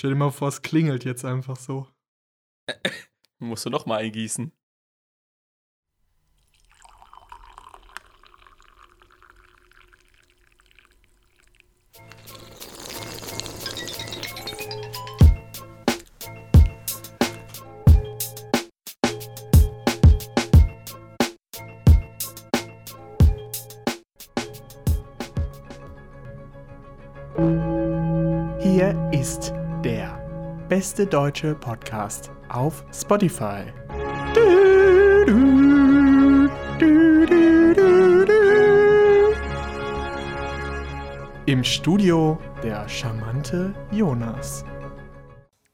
Stell dir mal vor, es klingelt jetzt einfach so. Musst du noch mal eingießen. Beste deutsche Podcast auf Spotify. Du, du, du. Im Studio der charmante Jonas.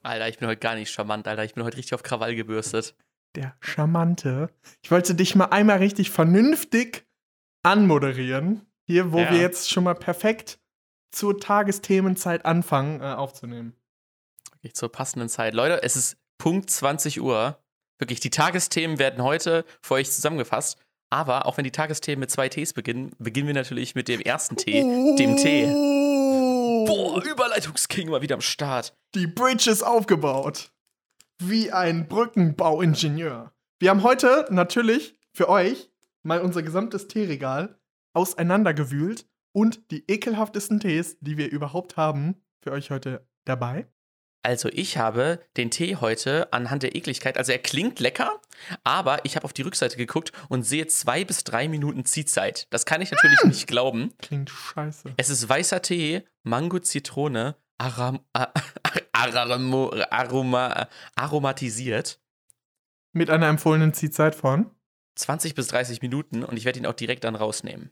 Alter, ich bin heute gar nicht charmant, Alter. Ich bin heute richtig auf Krawall gebürstet. Der charmante. Ich wollte dich mal einmal richtig vernünftig anmoderieren. Hier, wo Ja. wir jetzt schon mal perfekt zur Tagesthemenzeit anfangen äh, aufzunehmen. Zur passenden Zeit. Leute, es ist Punkt 20 Uhr. Wirklich, die Tagesthemen werden heute für euch zusammengefasst. Aber auch wenn die Tagesthemen mit zwei Ts beginnen, beginnen wir natürlich mit dem ersten T, dem T. Boah, Überleitungsking mal wieder am Start. Die Bridge ist aufgebaut. Wie ein Brückenbauingenieur. Wir haben heute natürlich für euch mal unser gesamtes Teeregal auseinandergewühlt und die ekelhaftesten Tees, die wir überhaupt haben, für euch heute dabei. Also ich habe den Tee heute anhand der Ekligkeit, also er klingt lecker, aber ich habe auf die Rückseite geguckt und sehe zwei bis drei Minuten Ziehzeit. Das kann ich natürlich nicht glauben. Klingt scheiße. Es ist weißer Tee, Mango, Zitrone, Aram, a- Aramo, Aroma, aromatisiert. Mit einer empfohlenen Ziehzeit von 20 bis 30 Minuten und ich werde ihn auch direkt dann rausnehmen.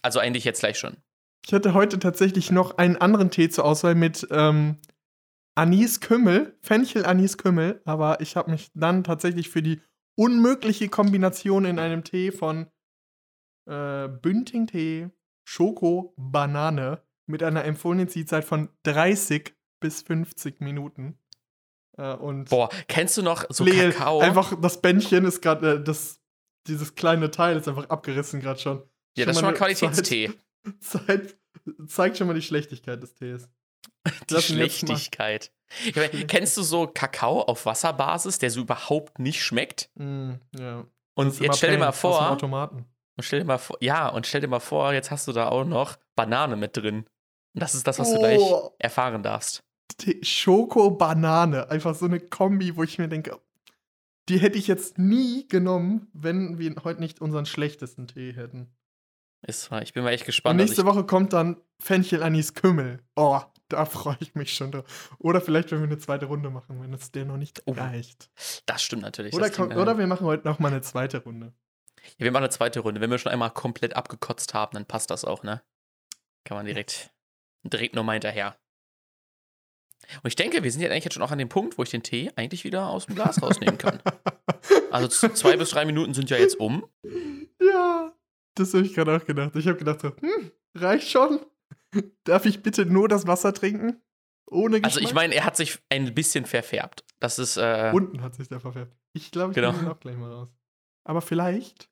Also eigentlich jetzt gleich schon. Ich hatte heute tatsächlich noch einen anderen Tee zur Auswahl mit ähm, Anis-Kümmel, Fenchel-Anis-Kümmel, aber ich habe mich dann tatsächlich für die unmögliche Kombination in einem Tee von äh, Bünding-Tee, Schoko, Banane mit einer empfohlenen Ziehzeit von 30 bis 50 Minuten. Äh, und Boah, kennst du noch so Leel, Kakao? einfach das Bändchen ist gerade, äh, das, dieses kleine Teil ist einfach abgerissen gerade schon. ja, das ist schon mal Qualitätstee. Zeit, zeigt schon mal die Schlechtigkeit des Tees. Die. Schlechtigkeit. Meine, kennst du so Kakao auf Wasserbasis, der so überhaupt nicht schmeckt? Mm, ja. Und jetzt stell dir mal vor, Automaten. und stell dir mal vor, ja, und stell dir mal vor, jetzt hast du da auch noch Banane mit drin. Und das ist das, was du gleich Oh. erfahren darfst. Tee- Schoko, Banane. Einfach so eine Kombi, wo ich mir denke, die hätte ich jetzt nie genommen, wenn wir heute nicht unseren schlechtesten Tee hätten. Ist wahr. Ich bin mal echt Und gespannt. Also nächste Woche kommt dann Fenchel Anis Kümmel. Oh, da freue ich mich schon drauf. Oder vielleicht, wenn wir eine zweite Runde machen, wenn es dir noch nicht Oh, reicht. ich, das stimmt natürlich. Oder, komm, äh, oder wir machen heute noch mal eine zweite Runde. Ja, wir machen eine zweite Runde. Wenn wir schon einmal komplett abgekotzt haben, dann passt das auch, ne? Kann man direkt, direkt nochmal hinterher. Und ich denke, wir sind jetzt eigentlich jetzt schon auch an dem Punkt, wo ich den Tee eigentlich wieder aus dem Glas rausnehmen kann. Also zwei bis drei Minuten sind ja jetzt um. Ja, das habe ich gerade auch gedacht. Ich habe gedacht so, hm, reicht schon? Darf ich bitte nur das Wasser trinken? Ohne Geschmack? Also ich meine, er hat sich ein bisschen verfärbt. Das ist, äh, Unten hat sich der verfärbt. Ich glaube, ich Genau. nehme ihn auch gleich mal raus. Aber vielleicht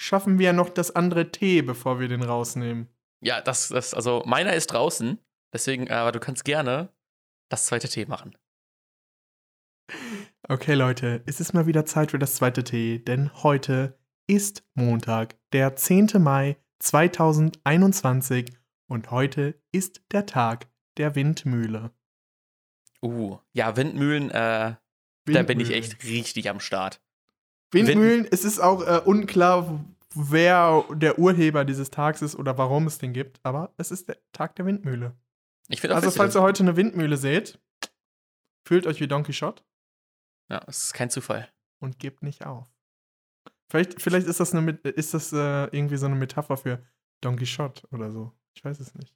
schaffen wir ja noch das andere Tee, bevor wir den rausnehmen. ja, das, das, also meiner ist draußen. Deswegen, äh, aber du kannst gerne das zweite Tee machen. Okay, Leute, es ist mal wieder Zeit für das zweite Tee, denn heute ist Montag, der 10. Mai 2021 und heute ist der Tag der Windmühle. Uh, ja, Windmühlen, äh, da bin ich echt richtig am Start. Windmühlen, es ist auch äh, unklar, wer der Urheber dieses Tags ist oder warum es den gibt, aber es ist der Tag der Windmühle. Ich Also, witzig, falls ihr heute eine Windmühle seht, fühlt euch wie Don Quixote ja, es ist kein Zufall. und gebt nicht auf. Vielleicht, vielleicht ist das, eine, Met- ist das äh, irgendwie so eine Metapher für Don Quixote oder so. Ich weiß es nicht.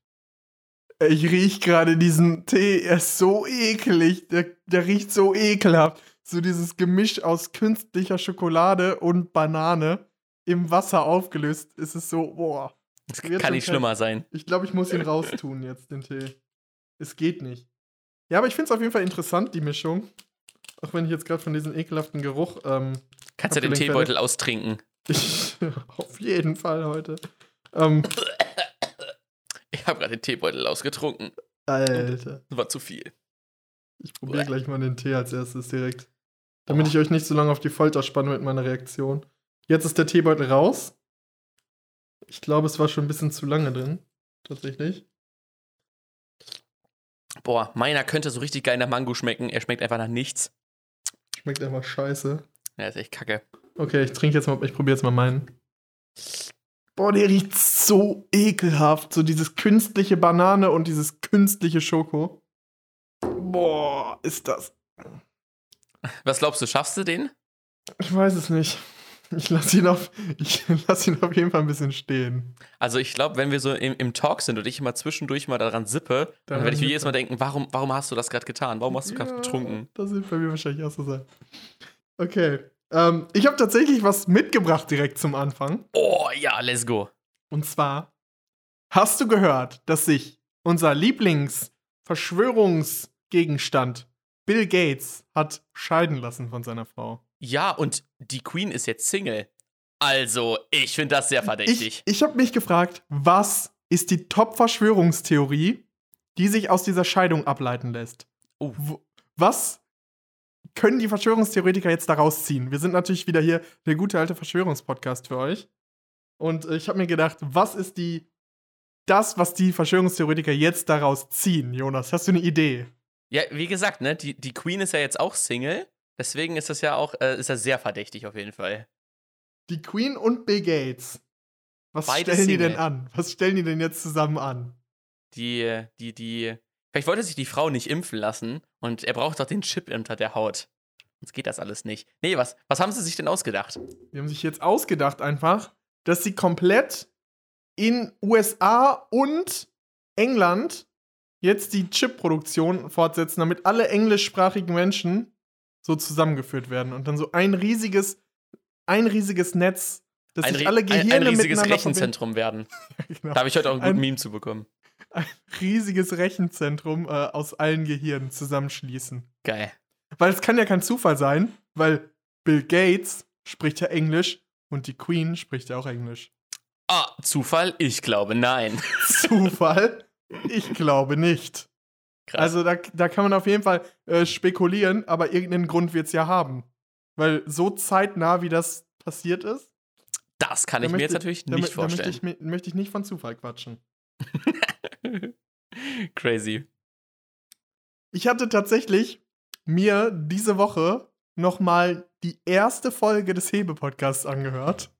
Ich riech gerade diesen Tee, er ist so eklig. Der, der riecht so ekelhaft. So dieses Gemisch aus künstlicher Schokolade und Banane im Wasser aufgelöst. Ist es so, boah. Wird kann nicht schlimmer sein. Ich glaube, ich muss ihn raustun jetzt, den Tee. Es geht nicht. Ja, aber ich finde es auf jeden Fall interessant, die Mischung. Auch wenn ich jetzt gerade von diesem ekelhaften Geruch. Ähm, Kannst du den Abgelenkt werde. Teebeutel austrinken. ich, auf jeden Fall heute. Ähm, Ich habe gerade den Teebeutel ausgetrunken. Alter. Das war zu viel. Ich probiere gleich mal den Tee als erstes direkt. Damit ich euch nicht so lange auf die Folter spanne mit meiner Reaktion. Jetzt ist der Teebeutel raus. Ich glaube, es war schon ein bisschen zu lange drin. Tatsächlich. Boah, meiner könnte so richtig geil nach Mango schmecken. Er schmeckt einfach nach nichts. Schmeckt einfach scheiße. Ja, ist echt kacke. Okay, ich trinke jetzt mal, ich probiere jetzt mal meinen. Boah, der riecht so ekelhaft. So dieses künstliche Banane und dieses künstliche Schoko. Boah, ist das. Was glaubst du, schaffst du den? Ich weiß es nicht. Ich lasse ihn, auf, lass ihn auf jeden Fall ein bisschen stehen. Also ich glaube, wenn wir so im, im, Talk sind und ich immer zwischendurch mal daran sippe, dann, dann werde ich mir jedes Mal denken, warum, warum hast du das gerade getan? Warum hast du gerade ja, getrunken? Das wird bei mir wahrscheinlich auch so sein. Okay. Ähm, ich habe tatsächlich was mitgebracht direkt zum Anfang. Oh ja, let's go. Und zwar, hast du gehört, dass sich unser Lieblingsverschwörungsgegenstand Bill Gates hat scheiden lassen von seiner Frau? Ja, und die Queen ist jetzt Single. Also, ich finde das sehr verdächtig. Ich, ich habe mich gefragt, was ist die Top-Verschwörungstheorie, die sich aus dieser Scheidung ableiten lässt? Oh. Was können die Verschwörungstheoretiker jetzt daraus ziehen? Wir sind natürlich wieder hier der gute alte Verschwörungspodcast für euch. Und äh, ich habe mir gedacht, was ist die das, was die Verschwörungstheoretiker jetzt daraus ziehen, Jonas? Hast du eine Idee? Ja, wie gesagt, ne, die, die Queen ist ja jetzt auch Single. Deswegen ist das ja auch, äh, ist das sehr verdächtig auf jeden Fall. Die Queen und Bill Gates. Was Beide stellen Single. die denn an? Was stellen die denn jetzt zusammen an? Die, die, die. Vielleicht wollte sich die Frau nicht impfen lassen und er braucht doch den Chip unter der Haut. Sonst geht das alles nicht. Nee, was, was haben sie sich denn ausgedacht? Die haben sich jetzt ausgedacht einfach, dass sie komplett in USA und England jetzt die Chip-Produktion fortsetzen, damit alle englischsprachigen Menschen so zusammengeführt werden und dann so ein riesiges, ein riesiges Netz, das ein sich alle Gehirne ein, ein riesiges Rechenzentrum werden. genau. Da habe ich heute auch einen guten ein, Meme zu bekommen. Ein riesiges Rechenzentrum äh, aus allen Gehirnen zusammenschließen. Geil. Weil es kann ja kein Zufall sein, weil Bill Gates spricht ja Englisch und die Queen spricht ja auch Englisch. Ah, Zufall? Ich glaube nein. Zufall? Ich glaube nicht. Krass. Also da, da kann man auf jeden Fall äh, spekulieren, aber irgendeinen Grund wird es ja haben. Weil so zeitnah, wie das passiert ist. Das kann ich mir jetzt natürlich nicht da, vorstellen. Da möchte ich, möchte ich nicht von Zufall quatschen. Crazy. Ich hatte tatsächlich mir diese Woche nochmal die erste Folge des Hebe-Podcasts angehört.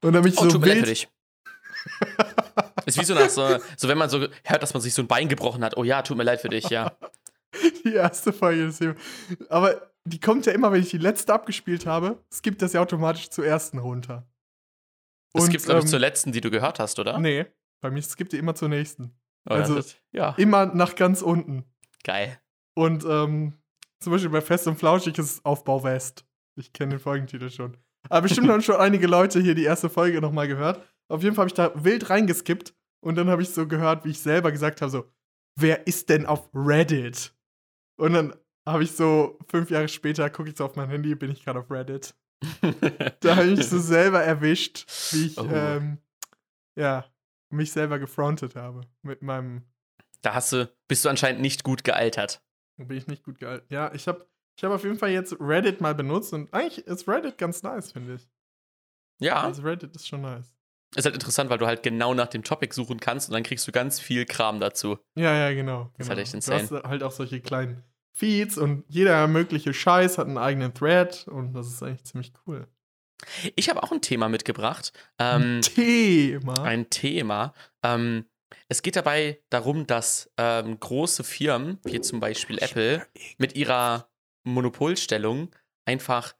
Und dann mich oh, so wild. Ist wie so nach so, so, wenn man so hört, dass man sich so ein Bein gebrochen hat. Oh ja, tut mir leid für dich, ja. Die erste Folge des Hebe. Aber die kommt ja immer, wenn ich die letzte abgespielt habe, es gibt das ja automatisch zur ersten runter. Es gibt, glaube ich, ähm, zur letzten, die du gehört hast, oder? Nee, bei mir skippt die immer zur nächsten. Also das, ja. immer nach ganz unten. Geil. Und ähm, zum Beispiel bei Fest und Flauschig ist Aufbau West. Ich kenne den Folgentitel schon. Aber bestimmt haben schon einige Leute hier die erste Folge nochmal gehört. Auf jeden Fall habe ich da wild reingeskippt und dann habe ich so gehört, wie ich selber gesagt habe: so, wer ist denn auf Reddit? Und dann habe ich so fünf Jahre später, gucke ich so auf mein Handy, bin ich gerade auf Reddit. da habe ich so selber erwischt, wie ich, oh. ähm, ja, mich selber gefrontet habe mit meinem. Da hast du, bist du anscheinend nicht gut gealtert. Bin ich nicht gut gealtert. Ja, ich habe ich hab auf jeden Fall jetzt Reddit mal benutzt und eigentlich ist Reddit ganz nice, finde ich. Ja. Also Reddit ist schon nice. Ist halt interessant, weil du halt genau nach dem Topic suchen kannst und dann kriegst du ganz viel Kram dazu. Ja, ja, genau. Das genau. ist halt echt insane. Du hast halt auch solche kleinen Feeds und jeder mögliche Scheiß hat einen eigenen Thread und das ist eigentlich ziemlich cool. Ich habe auch ein Thema mitgebracht. Ähm, ein Thema? Ein Thema. Ähm, es geht dabei darum, dass ähm, große Firmen, wie zum Beispiel Apple, mit ihrer Monopolstellung einfach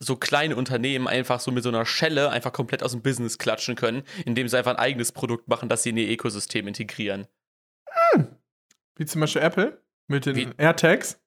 so kleine Unternehmen einfach so mit so einer Schelle einfach komplett aus dem Business klatschen können, indem sie einfach ein eigenes Produkt machen, das sie in ihr Ökosystem integrieren. Hm. Wie zum Beispiel Apple mit den wie, AirTags.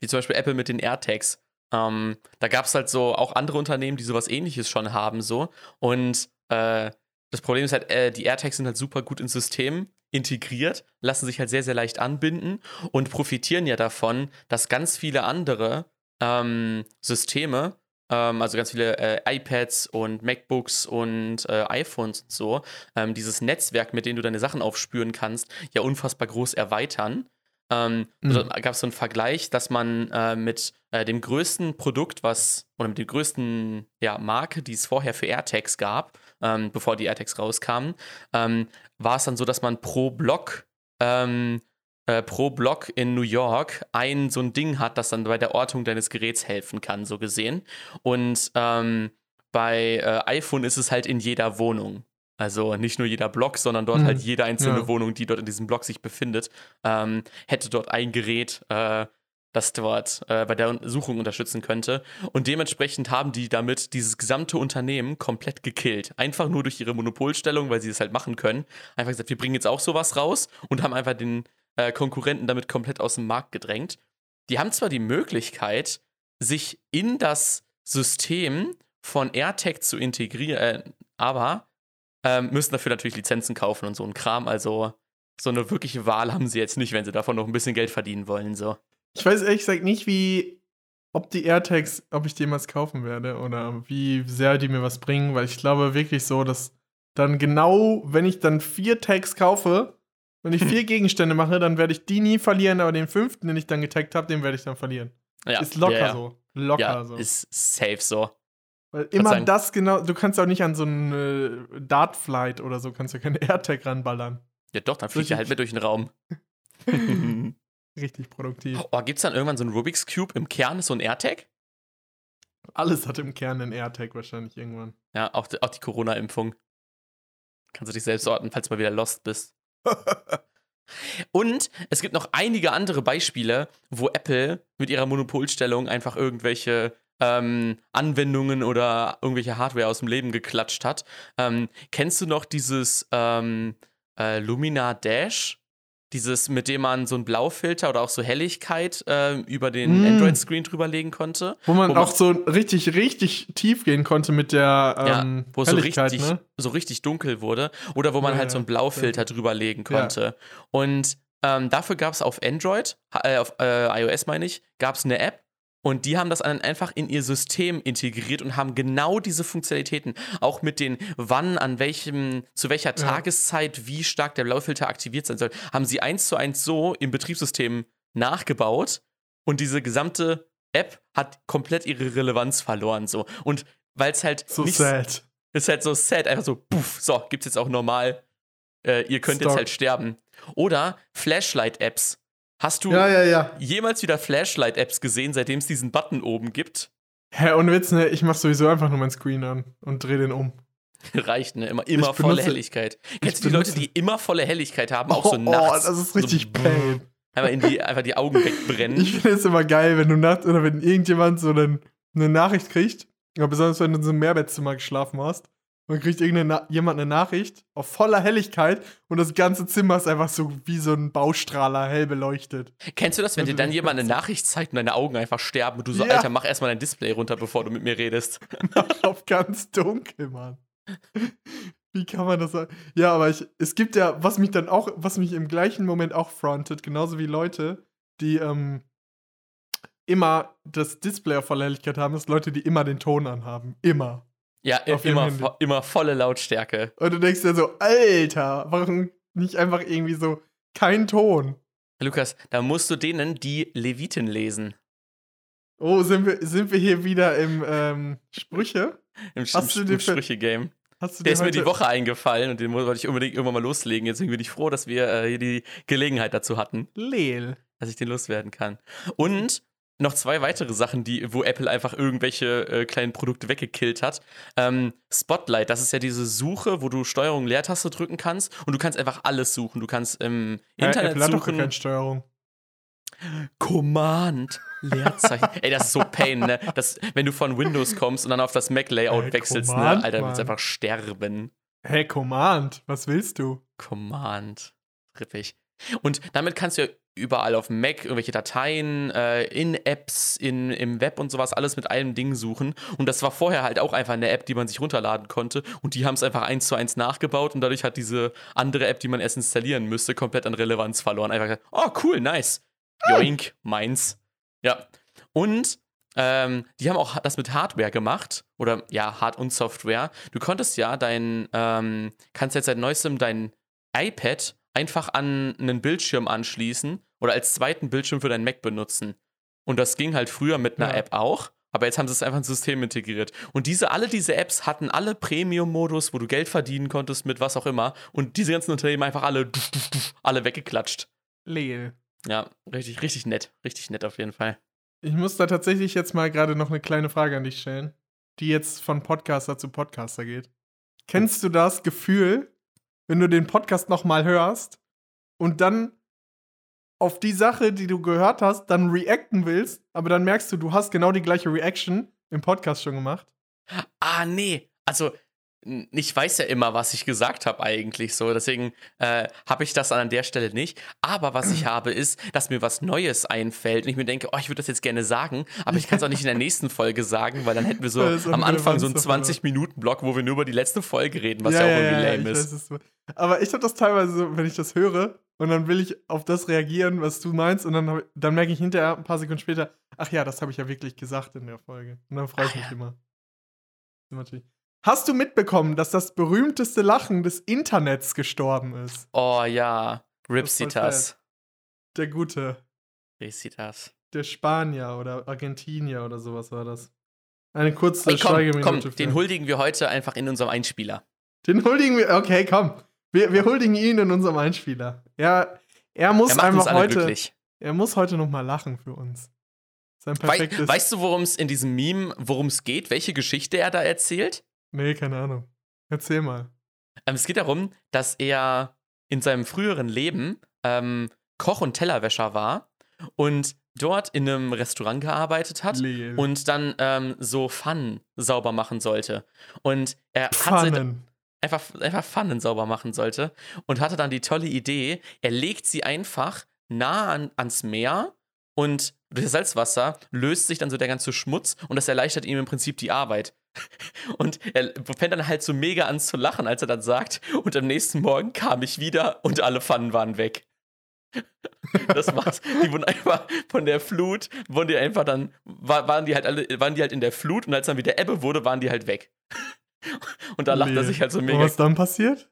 Wie zum Beispiel Apple mit den AirTags. Ähm, da gab es halt so auch andere Unternehmen, die sowas ähnliches schon haben, so. Und äh, das Problem ist halt, äh, die AirTags sind halt super gut ins System integriert, lassen sich halt sehr, sehr leicht anbinden und profitieren ja davon, dass ganz viele andere ähm, Systeme ähm, also ganz viele äh, iPads und MacBooks und äh, iPhones und so, ähm, dieses Netzwerk, mit dem du deine Sachen aufspüren kannst, ja unfassbar groß erweitern. Ähm, Mhm. Da gab es so einen Vergleich, dass man äh, mit äh, dem größten Produkt, was, oder mit der größten ja, Marke, die es vorher für AirTags gab, ähm, bevor die AirTags rauskamen, ähm, war es dann so, dass man pro Block ähm, äh, pro Block in New York ein so ein Ding hat, das dann bei der Ortung deines Geräts helfen kann, so gesehen. Und ähm, bei äh, iPhone ist es halt in jeder Wohnung. Also nicht nur jeder Block, sondern dort Mhm. halt jede einzelne Ja. Wohnung, die dort in diesem Block sich befindet, ähm, hätte dort ein Gerät, äh, das dort äh, bei der Suchung unterstützen könnte. Und dementsprechend haben die damit dieses gesamte Unternehmen komplett gekillt. Einfach nur durch ihre Monopolstellung, weil sie es halt machen können. Einfach gesagt, wir bringen jetzt auch sowas raus und haben einfach den äh, Konkurrenten damit komplett aus dem Markt gedrängt. Die haben zwar die Möglichkeit, sich in das System von AirTag zu integrieren, äh, aber ähm, müssen dafür natürlich Lizenzen kaufen und so ein Kram. Also so eine wirkliche Wahl haben sie jetzt nicht, wenn sie davon noch ein bisschen Geld verdienen wollen. So. Ich weiß ehrlich gesagt nicht, wie, ob die AirTags, ob ich die jemals kaufen werde oder wie sehr die mir was bringen, weil ich glaube wirklich so, dass dann genau, wenn ich dann vier Tags kaufe, wenn ich vier Gegenstände mache, dann werde ich die nie verlieren, aber den fünften, den ich dann getaggt habe, den werde ich dann verlieren. Ja, ist locker ja, ja. so. Locker Ja, so. ist safe so. Weil immer das genau, du kannst auch nicht an so einen äh, Dartflight oder so, kannst du keinen AirTag ranballern. Ja, doch, dann fliegt er halt mit durch den Raum. Richtig produktiv. oh, gibt's dann irgendwann so einen Rubik's Cube im Kern, so ein AirTag? Alles hat im Kern einen AirTag wahrscheinlich irgendwann. Ja, auch, die- auch die Corona-Impfung. Kannst du dich selbst orten, falls du mal wieder lost bist. Und es gibt noch einige andere Beispiele, wo Apple mit ihrer Monopolstellung einfach irgendwelche ähm, Anwendungen oder irgendwelche Hardware aus dem Leben geklatscht hat. Ähm, kennst du noch dieses ähm, äh, Lumina Dash? Dieses, mit dem man so einen Blaufilter oder auch so Helligkeit äh, über den Mm. Android-Screen drüberlegen konnte. Wo man Wo man- auch so richtig, richtig tief gehen konnte mit der ähm, wo es so Helligkeit, richtig, ne? so richtig dunkel wurde. Oder wo man Ja, halt so einen ja. Blaufilter drüberlegen konnte. Und ähm, dafür gab es auf Android, äh, auf äh, iOS meine ich, gab es eine App. Und die haben das dann einfach in ihr System integriert und haben genau diese Funktionalitäten, auch mit den, wann, an welchem, zu welcher Ja. Tageszeit, wie stark der Blaufilter aktiviert sein soll, haben sie eins zu eins so im Betriebssystem nachgebaut. Und diese gesamte App hat komplett ihre Relevanz verloren. So. Und weil es halt So nicht sad. ist halt so sad, einfach so, puff, so, gibt's jetzt auch normal. Äh, ihr könnt jetzt Stock. halt sterben. Oder Flashlight-Apps. Hast du Ja, ja, ja. jemals wieder Flashlight-Apps gesehen, seitdem es diesen Button oben gibt? Hä, ohne Witz, ne? Ich mach sowieso einfach nur meinen Screen an und dreh den um. Reicht, ne? Immer, immer Ich volle benutze- Helligkeit. Kennst du die Leute, die immer volle Helligkeit haben, auch so oh, nachts? das ist so richtig brrr, pain. Einfach in die, einfach die Augen wegbrennen. Ich finde es immer geil, wenn du nachts oder wenn irgendjemand so einen, eine Nachricht kriegt, ja, besonders wenn du in so einem Mehrbettzimmer geschlafen hast, und kriegt irgendeine jemand eine Nachricht auf voller Helligkeit und das ganze Zimmer ist einfach so wie so ein Baustrahler hell beleuchtet. Kennst du das, wenn dir Also dann die jemand eine. Nachricht zeigt und deine Augen einfach sterben und du so, Ja. Alter, mach erstmal dein Display runter, bevor du mit mir redest? auf ganz dunkel, Mann. Wie kann man das sagen? Ja, aber ich, es gibt ja, was mich dann auch, was mich im gleichen Moment auch frontet, genauso wie Leute, die ähm, immer das Display auf voller Helligkeit haben, ist Leute, die immer den Ton anhaben. Immer. Ja, immer, vo immer volle Lautstärke. Und du denkst dir so, Alter, warum nicht einfach irgendwie so kein Ton? Lukas, da musst du denen die Leviten lesen. Oh, sind wir, sind wir hier wieder im ähm, Sprüche? Im, Hast im, im Sprüche-Game. Der ist mir die Woche eingefallen und den wollte ich unbedingt irgendwann mal loslegen. Jetzt bin ich froh, dass wir äh, hier die Gelegenheit dazu hatten, Leel. dass ich den loswerden kann. Und noch zwei weitere Sachen, die, wo Apple einfach irgendwelche äh, kleinen Produkte weggekillt hat. Ähm, Spotlight, das ist ja diese Suche, wo du Steuerung Leertaste drücken kannst und du kannst einfach alles suchen. Du kannst im Hä, Internet Apple hat doch suchen. keine Steuerung. Command, Leerzeichen. Ey, das ist so Pain, ne? Das, wenn du von Windows kommst und dann auf das Mac-Layout Äh, wechselst, Command, ne? Alter, du willst einfach sterben. Hä, Command, was willst du? Command. Rippig. Und damit kannst du ja überall auf dem Mac irgendwelche Dateien, äh, in Apps, in, im Web und sowas, alles mit einem Ding suchen. Und das war vorher halt auch einfach eine App, die man sich runterladen konnte. Und die haben es einfach eins zu eins nachgebaut und dadurch hat diese andere App, die man erst installieren müsste, komplett an Relevanz verloren. Einfach gesagt, oh cool, nice. Joink, meins. Ja. Und ähm, die haben auch das mit Hardware gemacht. Oder ja, Hard- und Software. Du konntest ja dein, ähm, kannst jetzt seit neuestem dein iPad einfach an einen Bildschirm anschließen oder als zweiten Bildschirm für deinen Mac benutzen. Und das ging halt früher mit einer Ja. App auch, aber jetzt haben sie es einfach ins System integriert. Und diese, alle diese Apps hatten alle Premium-Modus, wo du Geld verdienen konntest mit was auch immer. Und diese ganzen Unternehmen einfach alle, alle weggeklatscht. Leel. Ja, richtig, richtig nett. Richtig nett auf jeden Fall. Ich muss da tatsächlich jetzt mal gerade noch eine kleine Frage an dich stellen, die jetzt von Podcaster zu Podcaster geht. Kennst du das Gefühl, wenn du den Podcast nochmal hörst und dann auf die Sache, die du gehört hast, dann reacten willst, aber dann merkst du, du hast genau die gleiche Reaction im Podcast schon gemacht? Ah, nee. Also, ich weiß ja immer, was ich gesagt habe eigentlich so. Deswegen äh, habe ich das an der Stelle nicht. Aber was ich habe, ist, dass mir was Neues einfällt und ich mir denke, oh, ich würde das jetzt gerne sagen, aber ich kann es auch nicht in der nächsten Folge sagen, weil dann hätten wir so am an Anfang so einen Relevanz davon 20-Minuten-Block, wo wir nur über die letzte Folge reden, was ja, auch irgendwie lame ich ist. weiß, Aber ich habe das teilweise so, wenn ich das höre und dann will ich auf das reagieren, was du meinst und dann, dann merke ich hinterher ein paar Sekunden später, ach ja, das habe ich ja wirklich gesagt in der Folge. Und dann freue ich Ah, mich ja. immer. Natürlich. Hast du mitbekommen, dass das berühmteste Lachen des Internets gestorben ist? Oh ja, Ripsitas. Der gute, Ripsitas. der Spanier oder Argentinier oder sowas war das. Eine kurze Ey, komm, Schweigeminute. komm, für- den huldigen wir heute einfach in unserem Einspieler. Den huldigen wir. Okay, komm. Wir, wir huldigen ihn in unserem Einspieler. Er, er muss Er einfach heute. glücklich. Er muss heute noch mal lachen für uns. Sein perfektes. weißt du, worum es in diesem Meme, worum es geht? Welche Geschichte er da erzählt? Nee, keine Ahnung. Erzähl mal. Ähm, es geht darum, dass er in seinem früheren Leben ähm, Koch und Tellerwäscher war und dort in einem Restaurant gearbeitet hat Leel. und dann ähm, so Pfannen sauber machen sollte. Und er Pfannen. einfach, einfach Pfannen sauber machen sollte und hatte dann die tolle Idee, er legt sie einfach nah an, ans Meer und durch das Salzwasser löst sich dann so der ganze Schmutz und das erleichtert ihm im Prinzip die Arbeit. Und er fängt dann halt so mega an zu lachen, als er dann sagt, und am nächsten Morgen kam ich wieder und alle Pfannen waren weg. Das war's. Die wurden einfach von der Flut, wurden die einfach dann, war, waren die halt alle, waren die halt in der Flut und als dann wieder Ebbe wurde, waren die halt weg. Und da lacht er Leel. sich halt so Und mega was dann passiert?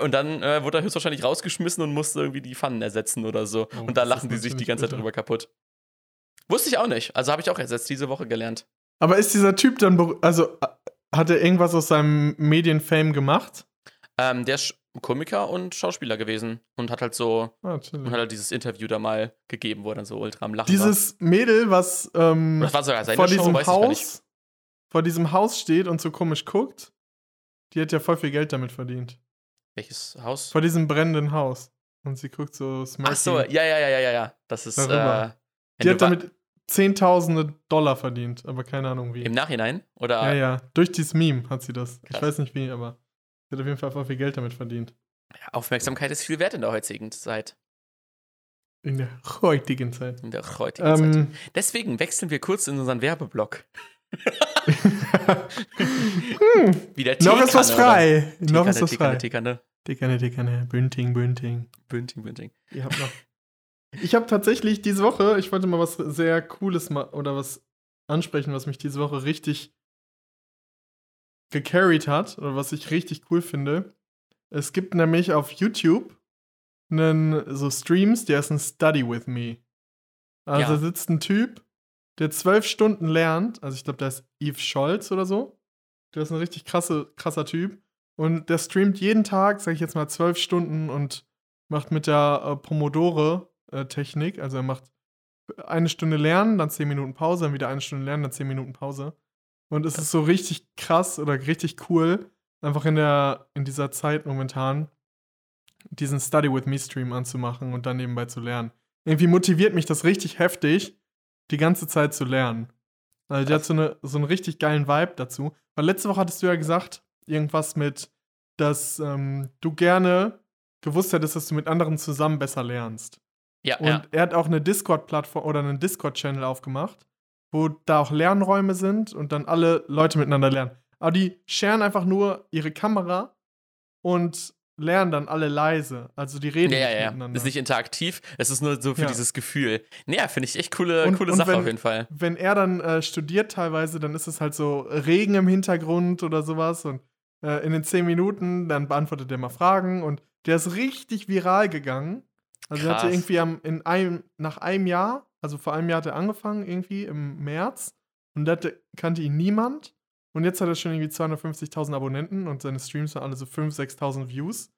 und dann äh, wurde er höchstwahrscheinlich rausgeschmissen und musste irgendwie die Pfannen ersetzen oder so. Oh, und da lachen die sich die ganze Zeit bitter. drüber kaputt. Wusste ich auch nicht. Also habe ich auch erst jetzt diese Woche gelernt. Aber ist dieser Typ dann. Also, äh, hat er irgendwas aus seinem Medienfame gemacht? Ähm, der ist Komiker und Schauspieler gewesen und hat halt so, Ah, und hat halt dieses Interview da mal gegeben, wo er dann so ultra am Lachen Dieses Mädel, was ähm, war. Das war sogar seine vor Show, diesem weiß ich. Haus, vor diesem Haus steht und so komisch guckt, die hat ja voll viel Geld damit verdient. Welches Haus? Vor diesem brennenden Haus. Und sie guckt so smirky. Ach so, ja, ja, ja, ja, ja, ja. Das ist, äh, Die hat damit Zehntausende Dollar verdient, aber keine Ahnung wie. im Nachhinein? Oder? ja, ja. Durch dieses Meme hat sie das. Ich Krass. weiß nicht wie, aber sie hat auf jeden Fall voll viel Geld damit verdient. Aufmerksamkeit ist viel wert in der heutigen Zeit. In der heutigen Zeit. In der heutigen Zeit. Ähm, Deswegen wechseln wir kurz in unseren Werbeblock. hm, Wieder noch ist was Teekanne, frei. Noch ist Teekanne, was frei. Teekanne, Teekanne. Dickerne, dickerne. Bünding, Bünding. Bünding, Bünding. Ihr habt noch. Ich habe tatsächlich diese Woche, ich wollte mal was sehr Cooles oder was ansprechen, was mich diese Woche richtig gecarried hat oder was ich richtig cool finde. Es gibt nämlich auf YouTube einen, so Streams, die heißen Study with Me. Also Ja. da sitzt ein Typ, der zwölf Stunden lernt. Also ich glaube, der ist Yves Scholz oder so. Der ist ein richtig krasse, krasser Typ. Und der streamt jeden Tag, sag ich jetzt mal, zwölf Stunden und macht mit der äh, Pomodore-Technik. Also er macht eine Stunde lernen, dann zehn Minuten Pause, dann wieder eine Stunde lernen, dann zehn Minuten Pause. Und es ist so richtig krass oder richtig cool, einfach in der, in dieser Zeit momentan diesen Study with Me Stream anzumachen und dann nebenbei zu lernen. Irgendwie motiviert mich das richtig heftig, die ganze Zeit zu lernen. Also der hat so, eine, so einen richtig geilen Vibe dazu. Weil letzte Woche hattest du ja gesagt, irgendwas mit, dass ähm, du gerne gewusst hättest, dass du mit anderen zusammen besser lernst. Ja, Und ja. er hat auch eine Discord-Plattform oder einen Discord-Channel aufgemacht, wo da auch Lernräume sind und dann alle Leute miteinander lernen. Aber die scheren einfach nur ihre Kamera und lernen dann alle leise. Also die reden Ja, ja, nicht ja. miteinander. Ist nicht interaktiv, es ist nur so für Ja. dieses Gefühl. Naja, finde ich echt coole, Und- coole und Sache wenn- auf jeden Fall. Wenn er dann äh, studiert teilweise, dann ist es halt so Regen im Hintergrund oder sowas und äh, in den zehn Minuten, dann beantwortet er mal Fragen und der ist richtig viral gegangen. Also er hatte Krass. irgendwie am, in einem, nach einem Jahr, also vor einem Jahr hat er angefangen, irgendwie im März. Und da kannte ihn niemand. Und jetzt hat er schon irgendwie 250.000 Abonnenten und seine Streams waren alle so 5.000, 6.000 Views.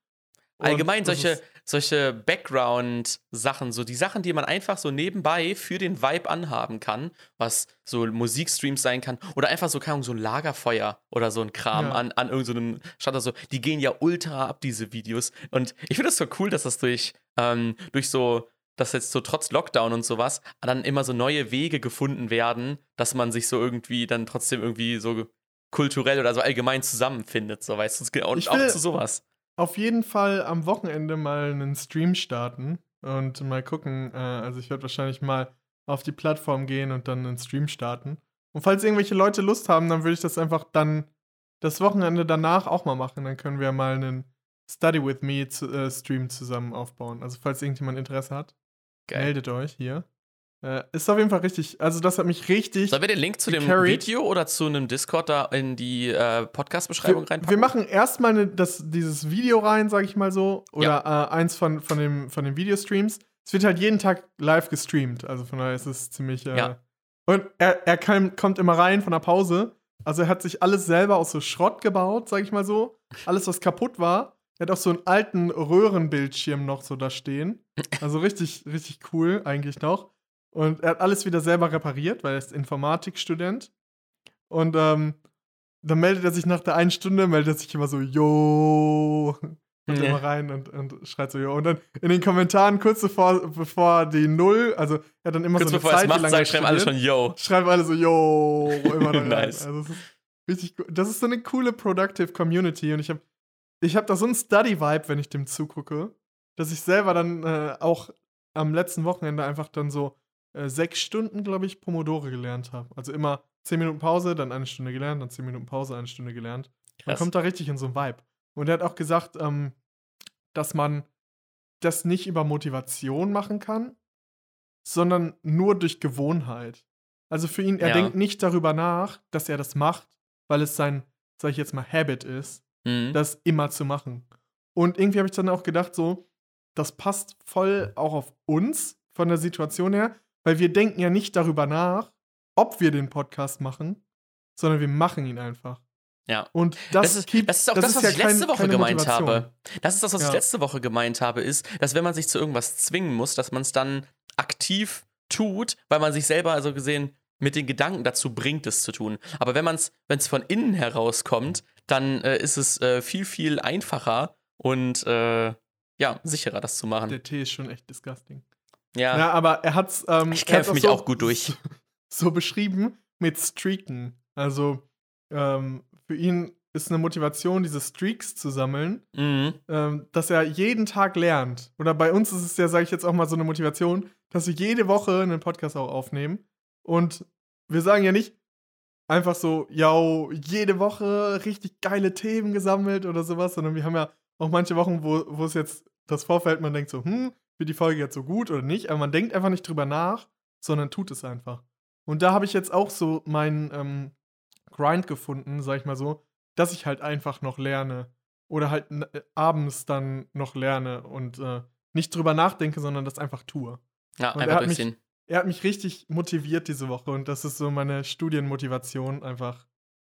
Und Allgemein solche, ist- solche Background-Sachen, so die Sachen, die man einfach so nebenbei für den Vibe anhaben kann, was so Musikstreams sein kann oder einfach so, keine Ahnung, so ein Lagerfeuer oder so ein Kram Ja. an, an irgendeinem Shutter, so, die gehen ja ultra ab, diese Videos. Und ich finde das so cool, dass das durch, ähm, durch so, dass jetzt so trotz Lockdown und sowas dann immer so neue Wege gefunden werden, dass man sich so irgendwie dann trotzdem irgendwie so kulturell oder so allgemein zusammenfindet, so weißt du, und Ich auch will- zu sowas. Auf jeden Fall am Wochenende mal einen Stream starten und mal gucken. Äh, also ich werde wahrscheinlich mal auf die Plattform gehen und dann einen Stream starten. Und falls irgendwelche Leute Lust haben, dann würde ich das einfach dann das Wochenende danach auch mal machen. Dann können wir mal einen Study with Me äh, Stream zusammen aufbauen. Also falls irgendjemand Interesse hat, meldet euch hier. Äh, ist auf jeden Fall richtig. Also das hat mich richtig. Sollen wir den Link zu dem gecarried. Video oder zu einem Discord da in die äh, Podcast-Beschreibung reinpacken? wir machen erstmal ne, das, dieses Video rein, sag ich mal so. Oder äh, eins von, von, dem, von den Videostreams. Es wird halt jeden Tag live gestreamt. Also von daher ist es ziemlich. Äh, Ja. Und er, er kam, kommt immer rein von der Pause. Also er hat sich alles selber aus so Schrott gebaut, sag ich mal so. Alles, was kaputt war. Er hat auch so einen alten Röhrenbildschirm noch so da stehen. Also richtig, richtig cool eigentlich noch. Und er hat alles wieder selber repariert, weil er ist Informatikstudent. Und ähm, dann meldet er sich nach der einen Stunde, meldet er sich immer so, yo. Kommt Ja. immer rein und, und schreit so, yo. Und dann in den Kommentaren, kurz bevor, bevor die Null, also er hat dann immer Kurz so eine bevor er es Zeit macht, lang sagen, schreiben alle schon Yo. schreiben alle so, yo, immer da rein. Nice. Also es ist richtig gut. Das ist so eine coole Productive Community und ich habe ich hab da so einen Study-Vibe, wenn ich dem zugucke, dass ich selber dann äh, auch am letzten Wochenende einfach dann so äh, sechs Stunden, glaube ich, Pomodore gelernt habe. Also immer zehn Minuten Pause, dann eine Stunde gelernt, dann zehn Minuten Pause, eine Stunde gelernt. Man Krass. kommt da richtig in so einen Vibe. Und er hat auch gesagt, ähm, dass man das nicht über Motivation machen kann, sondern nur durch Gewohnheit. Also für ihn, er Ja. denkt nicht darüber nach, dass er das macht, weil es sein, sag ich jetzt mal, Habit ist, Mhm. das immer zu machen. Und irgendwie habe ich dann auch gedacht, so, das passt voll auch auf uns von der Situation her, weil wir denken ja nicht darüber nach, ob wir den Podcast machen, sondern wir machen ihn einfach. Ja. Und das, Das ist, keept- das ist auch das das, was ja ich letzte kein- Woche gemeint Motivation. habe. Das ist das, was ich Ja. letzte Woche gemeint habe, ist, dass wenn man sich zu irgendwas zwingen muss, dass man es dann aktiv tut, weil man sich selber also gesehen mit den Gedanken dazu bringt, es zu tun. Aber wenn man es, wenn es von innen herauskommt, dann äh, ist es äh, viel, viel einfacher und äh, ja, sicherer, das zu machen. Der Tee ist schon echt disgusting. Ja, Ja, aber er hat's. Ähm, Ich kämpfe mich auch gut durch. So, so beschrieben mit Streaken. Also ähm, für ihn ist eine Motivation, diese Streaks zu sammeln, mhm. ähm, dass er jeden Tag lernt. Oder bei uns ist es ja, sage ich jetzt auch mal, so eine Motivation, dass wir jede Woche einen Podcast auch aufnehmen. Und wir sagen ja nicht einfach so, ja, jede Woche richtig geile Themen gesammelt oder sowas, sondern wir haben ja auch manche Wochen, wo, wo es jetzt das Vorfeld, man denkt so, hm, wird die Folge jetzt so gut oder nicht, aber man denkt einfach nicht drüber nach, sondern tut es einfach. Und da habe ich jetzt auch so meinen ähm, Grind gefunden, sag ich mal so, dass ich halt einfach noch lerne. Oder halt äh, abends dann noch lerne und äh, nicht drüber nachdenke, sondern das einfach tue. ja Und einfach hat mich- durchziehen. Er hat mich richtig motiviert diese Woche und das ist so meine Studienmotivation einfach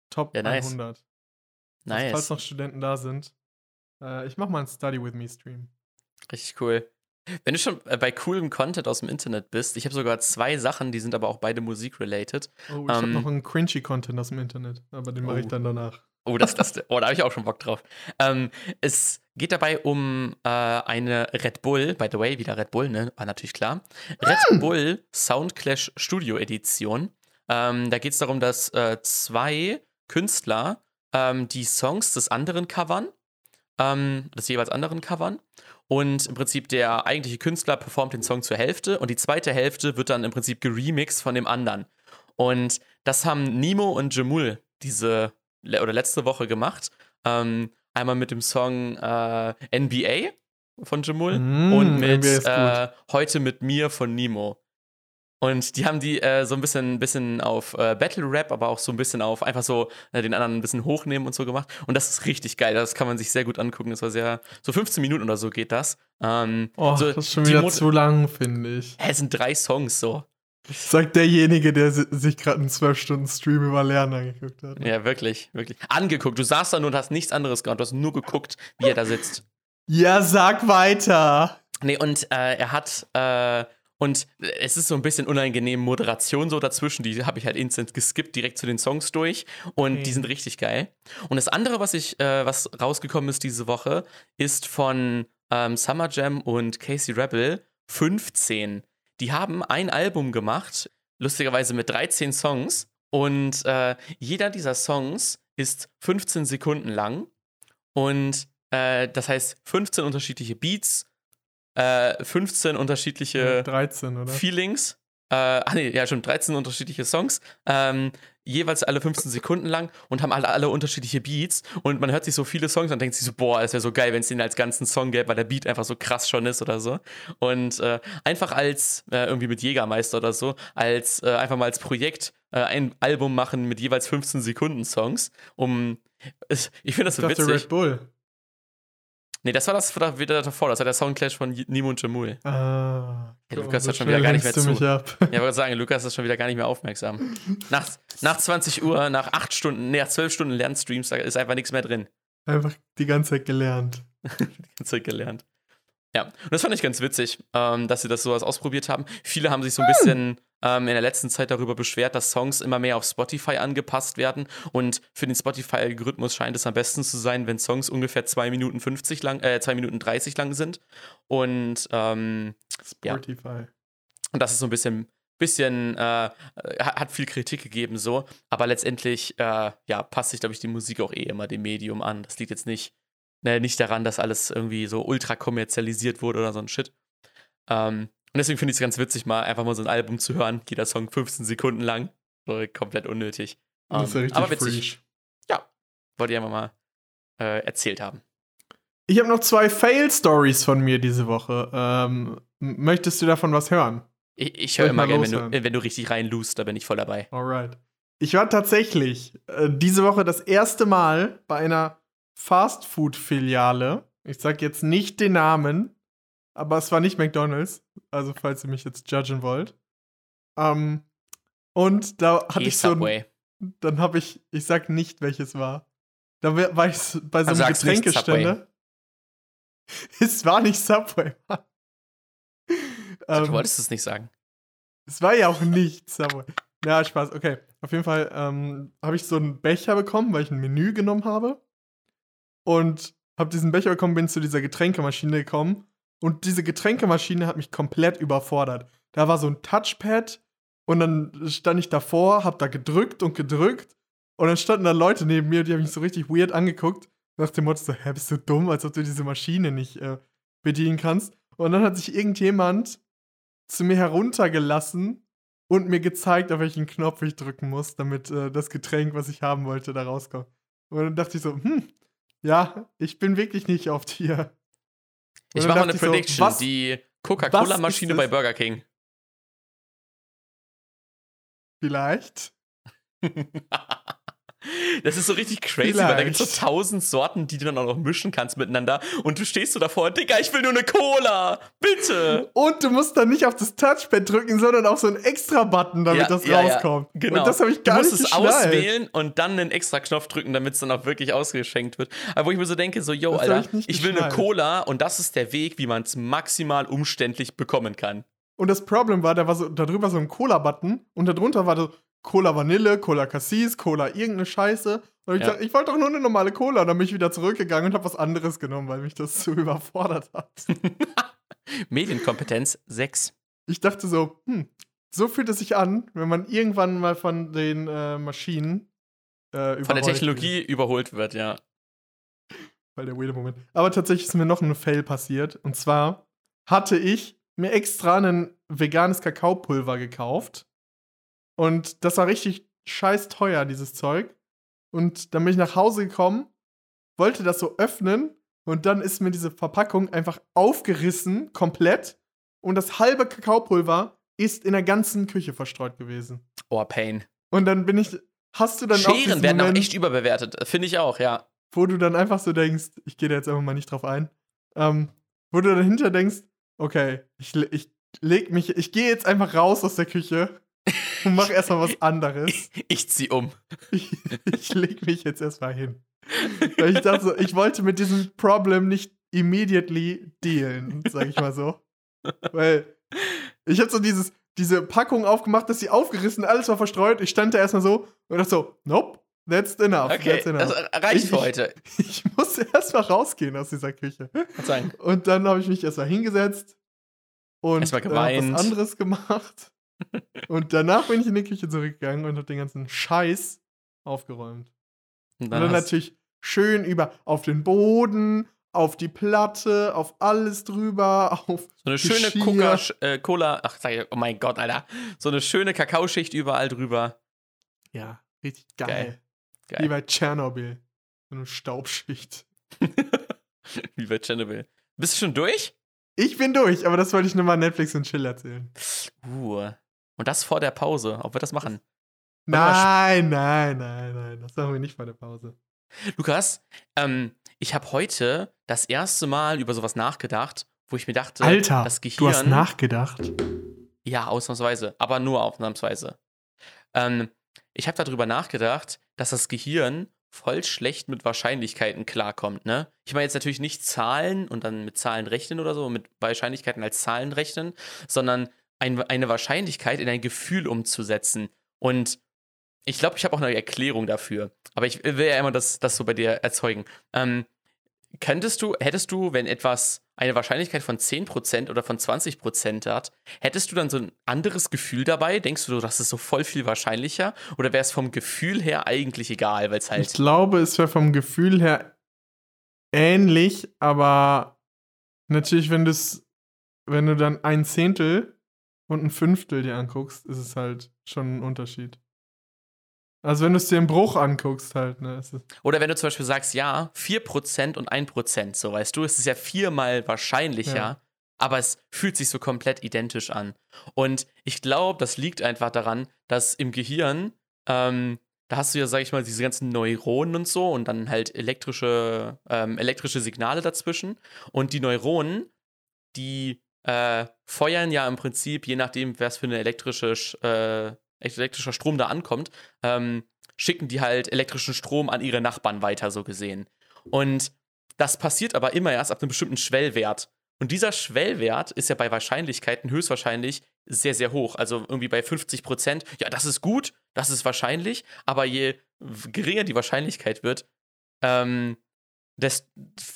top Ja, nice. 100. Also, Nice. falls noch Studenten da sind, äh, ich mache mal einen Study with Me Stream. Richtig cool. Wenn du schon äh, bei coolem Content aus dem Internet bist, ich habe sogar zwei Sachen, die sind aber auch beide Musik-related. Oh, ich habe Ähm, noch einen cringy Content aus dem Internet, aber den mache ich Oh. dann danach. Oh, das, das, oh, da habe ich auch schon Bock drauf. Ähm, es geht dabei um äh, eine Red Bull, by the way, wieder Red Bull, ne? War natürlich klar. Red Bull Soundclash Studio Edition. Ähm, da geht es darum, dass äh, zwei Künstler ähm, die Songs des anderen covern, ähm, des jeweils anderen covern. Und im Prinzip der eigentliche Künstler performt den Song zur Hälfte und die zweite Hälfte wird dann im Prinzip geremixed von dem anderen. Und das haben Nemo und Jamul diese oder letzte Woche gemacht. Ähm, einmal mit dem Song äh, NBA von Jamul Mm, und mit äh, Heute mit mir von Nemo. Und die haben die äh, so ein bisschen, bisschen auf äh, Battle Rap, aber auch so ein bisschen auf einfach so äh, den anderen ein bisschen hochnehmen und so gemacht. Und das ist richtig geil. Das kann man sich sehr gut angucken. Das war sehr, so 15 Minuten oder so geht das. Ähm, Oh, so, das ist schon wieder Mod- zu lang, finde ich. Hä, es sind drei Songs so. Sagt derjenige, der si- sich gerade einen 12-Stunden-Stream über Lernen angeguckt hat. Ja, wirklich, wirklich. Angeguckt. Du saßt da nur und hast nichts anderes gemacht. Du hast nur geguckt, wie er da sitzt. Ja, sag weiter. Nee, und äh, er hat, äh, und es ist so ein bisschen unangenehm Moderation so dazwischen. Die habe ich halt instant geskippt, direkt zu den Songs durch. Und Okay. die sind richtig geil. Und das andere, was ich, äh, was rausgekommen ist diese Woche, ist von ähm, Summer Jam und Casey Rebel 15. Die haben ein Album gemacht, lustigerweise mit 13 Songs. Und äh, jeder dieser Songs ist 15 Sekunden lang. Und äh, das heißt 15 unterschiedliche Beats, äh, 15 unterschiedliche 13, oder? Feelings. Äh, ach nee, ja, schon 13 unterschiedliche Songs. Ähm, jeweils alle 15 Sekunden lang und haben alle, alle unterschiedliche Beats. Und man hört sich so viele Songs und denkt sich so, boah, das wäre so geil, wenn es den als ganzen Song gäbe, weil der Beat einfach so krass schon ist oder so. Und äh, einfach als, äh, irgendwie mit Jägermeister oder so, als äh, einfach mal als Projekt äh, ein Album machen mit jeweils 15 Sekunden Songs, um. Es, ich finde das Ich so dachte witzig. Red Bull. Nee, das war das wieder davor, das war der Soundclash von Nimo und Jamul. Ah. Ja, Lukas so hat schon wieder gar nicht mehr zu. Ja, ich wollte sagen, Lukas ist schon wieder gar nicht mehr aufmerksam. Nach, nach 20 Uhr, nach 8 Stunden, nee, nach 12 Stunden Lernstreams, da ist einfach nichts mehr drin. Einfach die ganze Zeit gelernt. Ganz Zeit gelernt. Ja, und das fand ich ganz witzig, ähm, dass sie das sowas ausprobiert haben. Viele haben sich so ein bisschen ähm, in der letzten Zeit darüber beschwert, dass Songs immer mehr auf Spotify angepasst werden. Und für den Spotify-Algorithmus scheint es am besten zu sein, wenn Songs ungefähr 2 Minuten 50 lang, äh, 2 Minuten 30 lang sind. Und ähm, Ja. Spotify. Und das ist so ein bisschen, bisschen, äh, hat hat viel Kritik gegeben, so. Aber letztendlich, äh, ja, passt sich, glaube ich, die Musik auch eh immer dem Medium an. Das liegt jetzt nicht, ne, nicht daran, dass alles irgendwie so ultra kommerzialisiert wurde oder so ein Shit. Ähm, und deswegen finde ich es ganz witzig, mal einfach mal so ein Album zu hören. Jeder Song 15 Sekunden lang. So komplett unnötig. Das ist ja Ähm, richtig aber witzig. fresh. Wollte ich einfach mal äh, erzählt haben. Ich habe noch zwei Fail-Stories von mir diese Woche. Ähm, möchtest du davon was hören? Ich, ich höre immer gerne, wenn du, wenn du richtig reinlust, da bin ich voll dabei. Alright. Ich war tatsächlich äh, diese Woche das erste Mal bei einer Fastfood-Filiale. Ich sag jetzt nicht den Namen, aber es war nicht McDonald's. Also, falls ihr mich jetzt judgen wollt. Ähm, und da hatte Eh ich so ein, Subway. dann habe ich, ich sag nicht, welches war. Da war ich bei so Also einem sag's nicht Getränkeständer. Es war nicht Subway. Mann. du Ähm, wolltest es nicht sagen. es war ja auch nicht Subway. Ja, Spaß. Okay. Auf jeden Fall ähm, habe ich so einen Becher bekommen, weil ich ein Menü genommen habe. Und habe diesen Becher bekommen, bin zu dieser Getränkemaschine gekommen. Und diese Getränkemaschine hat mich komplett überfordert. Da war so ein Touchpad und dann stand ich davor, hab da gedrückt und gedrückt. Und dann standen da Leute neben mir, die haben mich so richtig weird angeguckt. Nach dem Motto so, hä, bist du dumm, als ob du diese Maschine nicht äh, bedienen kannst. Und dann hat sich irgendjemand zu mir heruntergelassen und mir gezeigt, auf welchen Knopf ich drücken muss, damit äh, das Getränk, was ich haben wollte, da rauskommt. Und dann dachte ich so, hm, ja, ich bin wirklich nicht auf Tier. Und Ich mache eine ich so, Prediction. was- die Coca-Cola-Maschine bei Burger King. Vielleicht. Das ist so richtig crazy, weil da gibt es so Vielleicht. tausend Sorten, die du dann auch noch mischen kannst miteinander. Und du stehst so davor, Digga, ich will nur eine Cola! Bitte! Und du musst dann nicht auf das Touchpad drücken, sondern auf so einen Extra-Button, damit Ja, das ja, ja. rauskommt. Genau. Und das habe ich gar du musst nicht es auswählen und dann einen extra Knopf drücken, damit es dann auch wirklich ausgeschenkt wird. Aber wo ich mir so denke, so, yo, Das Alter, ich nicht ich will eine. Cola und das ist der Weg, wie man es maximal umständlich bekommen kann. Und das Problem war, da war so darüber so ein Cola-Button und darunter war so Cola Vanille, Cola Cassis, Cola irgendeine Scheiße. Und ich Ja. dachte, ich wollte doch nur eine normale Cola. Und dann bin ich wieder zurückgegangen und habe was anderes genommen, weil mich das zu überfordert hat. Medienkompetenz 6. Ich dachte so, hm, so fühlt es sich an, wenn man irgendwann mal von den äh, Maschinen äh, Von der Technologie überholt wird, ja. wird. Weil der weirde Moment. Aber tatsächlich ist mir noch ein Fail passiert. Und zwar hatte ich mir extra ein veganes Kakaopulver gekauft. Und das war richtig scheiß teuer, dieses Zeug. Und dann bin ich nach Hause gekommen, wollte das so öffnen und dann ist mir diese Verpackung einfach aufgerissen, komplett. Und das halbe Kakaopulver ist in der ganzen Küche verstreut gewesen. Oh, Pain. Und dann bin ich, hast du dann auch Scheren werden auch Moment, echt überbewertet. Finde ich auch, ja. wo du dann einfach so denkst, ich gehe da jetzt einfach mal nicht drauf ein, ähm, wo du dahinter denkst, okay, ich, ich leg mich, ich gehe jetzt einfach raus aus der Küche und mach erstmal was anderes. Ich zieh um. Ich, ich leg mich jetzt erstmal hin. Weil ich dachte so, ich wollte mit diesem Problem nicht immediately dealen, sag ich mal so. Weil ich habe so dieses, diese Packung aufgemacht, dass sie aufgerissen, alles war verstreut. Ich stand da erstmal so und dachte so, nope, that's enough. Okay, that's enough. das reicht Ich- für heute. ich musste erstmal rausgehen aus dieser Küche. Sagen. Und dann habe ich mich erstmal hingesetzt und Erstmal äh, geweint. was anderes gemacht. Und danach bin ich in die Küche zurückgegangen und habe den ganzen Scheiß aufgeräumt. Und Und dann natürlich schön über auf den Boden, auf die Platte, auf alles drüber, auf So eine schöne Geschirr. Coca, äh, Cola, ach, sag ich, oh mein Gott, Alter. So eine schöne Kakaoschicht überall drüber. ja, richtig geil. Geil. Wie Geil. bei Tschernobyl. So eine Staubschicht. Wie bei Chernobyl. Bist du schon durch? Ich bin durch, aber das wollte ich nur mal Netflix und Chill erzählen. Uh. Und das vor der Pause. Ob wir das machen? Nein, nein, nein, nein. Das machen wir nicht vor der Pause. Lukas, ähm, ich habe heute das erste Mal über sowas nachgedacht, wo ich mir dachte, Alter, das Gehirn. du hast nachgedacht. Ja, ausnahmsweise, aber nur ausnahmsweise. Ähm, ich habe darüber nachgedacht, dass das Gehirn voll schlecht mit Wahrscheinlichkeiten klarkommt, ne? Ich meine jetzt natürlich nicht Zahlen und dann mit Zahlen rechnen oder so, mit Wahrscheinlichkeiten als Zahlen rechnen, sondern ein, eine Wahrscheinlichkeit in ein Gefühl umzusetzen. Und ich glaube, ich habe auch eine Erklärung dafür. Aber ich will ja immer das, das so bei dir erzeugen. Ähm, könntest du, hättest du, wenn etwas eine Wahrscheinlichkeit von 10% oder von 20% hat, hättest du dann so ein anderes Gefühl dabei? Denkst du, das ist so voll viel wahrscheinlicher? Oder wäre es vom Gefühl her eigentlich egal, weil es Ich halt. glaube, es wäre vom Gefühl her ähnlich, aber natürlich, wenn, wenn du dann ein Zehntel und ein Fünftel dir anguckst, ist es halt schon ein Unterschied. Also wenn du es dir im Bruch anguckst, halt, ne? Es, Oder wenn du zum Beispiel sagst, ja, 4% und 1%, so weißt du, es ist ja viermal wahrscheinlicher, Ja. aber es fühlt sich so komplett identisch an. Und ich glaube, das liegt einfach daran, dass im Gehirn, ähm, da hast du ja, sag ich mal, diese ganzen Neuronen und so und dann halt elektrische, ähm, elektrische Signale dazwischen. Und die Neuronen, die äh, feuern ja im Prinzip, je nachdem, was für eine elektrische, Sch- äh, elektrischer Strom da ankommt, ähm, schicken die halt elektrischen Strom an ihre Nachbarn weiter, so gesehen. Und das passiert aber immer erst ab einem bestimmten Schwellwert. Und dieser Schwellwert ist ja bei Wahrscheinlichkeiten höchstwahrscheinlich sehr, sehr hoch. Also irgendwie bei 50 Prozent. Ja, das ist gut, das ist wahrscheinlich, aber je geringer die Wahrscheinlichkeit wird, ähm, des,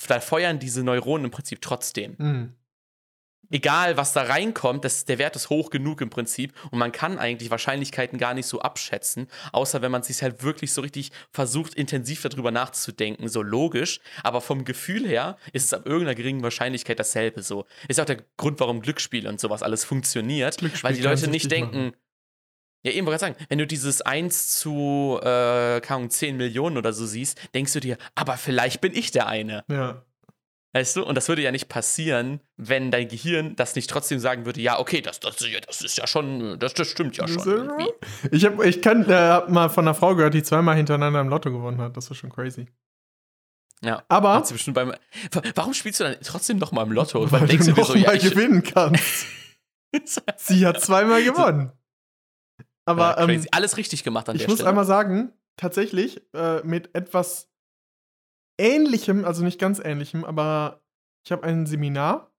da feuern diese Neuronen im Prinzip trotzdem mm. Egal was da reinkommt, das, der Wert ist hoch genug im Prinzip und man kann eigentlich Wahrscheinlichkeiten gar nicht so abschätzen, außer wenn man sich halt wirklich so richtig versucht, intensiv darüber nachzudenken, so logisch. Aber vom Gefühl her ist es ab irgendeiner geringen Wahrscheinlichkeit dasselbe so. Ist auch der Grund, warum Glücksspiel und sowas alles funktioniert, weil die Leute nicht denken. machen. Ja, eben wollte ich sagen, wenn du dieses 1 zu, äh, keine Ahnung, 10 Millionen oder so siehst, denkst du dir, aber vielleicht bin ich der eine. Ja. Weißt du? Und das würde ja nicht passieren, wenn dein Gehirn das nicht trotzdem sagen würde, ja, okay, das, das, das ist ja schon, das, das stimmt ja schon. irgendwie. Ich habe ich kann, äh, hab mal von einer Frau gehört, die zweimal hintereinander im Lotto gewonnen hat. Das war schon crazy. Ja. Aber Hat sie bestimmt beim, warum spielst du dann trotzdem noch mal im Lotto? Weil denkst du noch so, ja, mal ich, gewinnen kannst. Sie hat zweimal gewonnen. Aber ja, ähm, alles richtig gemacht an ich der muss Stelle. einmal sagen, tatsächlich äh, mit etwas Ähnlichem, also nicht ganz Ähnlichem, aber ich habe ein Seminar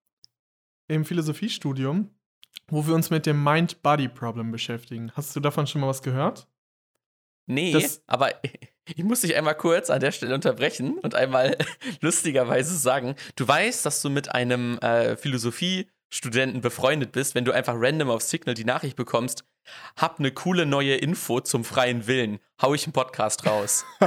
im Philosophiestudium, wo wir uns mit dem Mind-Body-Problem beschäftigen. Hast du davon schon mal was gehört? nee, das- aber ich muss dich einmal kurz an der Stelle unterbrechen und einmal lustigerweise sagen, du weißt, dass du mit einem äh, Philosophiestudenten befreundet bist, wenn du einfach random auf Signal die Nachricht bekommst, hab eine coole neue Info zum freien Willen, hau ich einen Podcast raus.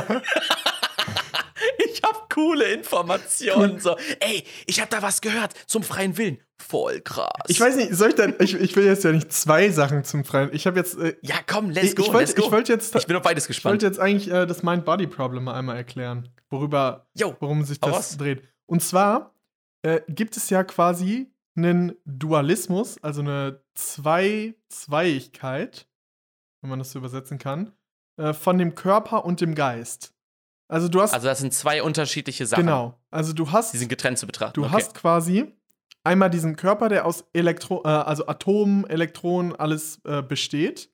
ich hab coole Informationen, so, ey, ich hab da was gehört zum freien Willen. Voll krass. Ich weiß nicht, soll ich dann, ich, ich will jetzt ja nicht zwei Sachen zum Freien. Ich habe jetzt, äh, Ja, komm, let's ich, go, ich wollte let's go. ich wollte jetzt, ich bin auf beides ich gespannt. wollte jetzt eigentlich äh, das Mind-Body-Problem mal einmal erklären, worüber Yo, worum sich das raus. dreht. Und zwar äh, gibt es ja quasi einen Dualismus, also eine Zwei-Zweigkeit, wenn man das so übersetzen kann, äh, von dem Körper und dem Geist. Also du hast. Also das sind zwei unterschiedliche Sachen. Genau. Also du hast. Die sind getrennt zu betrachten. Du okay. hast quasi einmal diesen Körper, der aus Elektro äh, also Atomen, Elektronen, alles äh, besteht.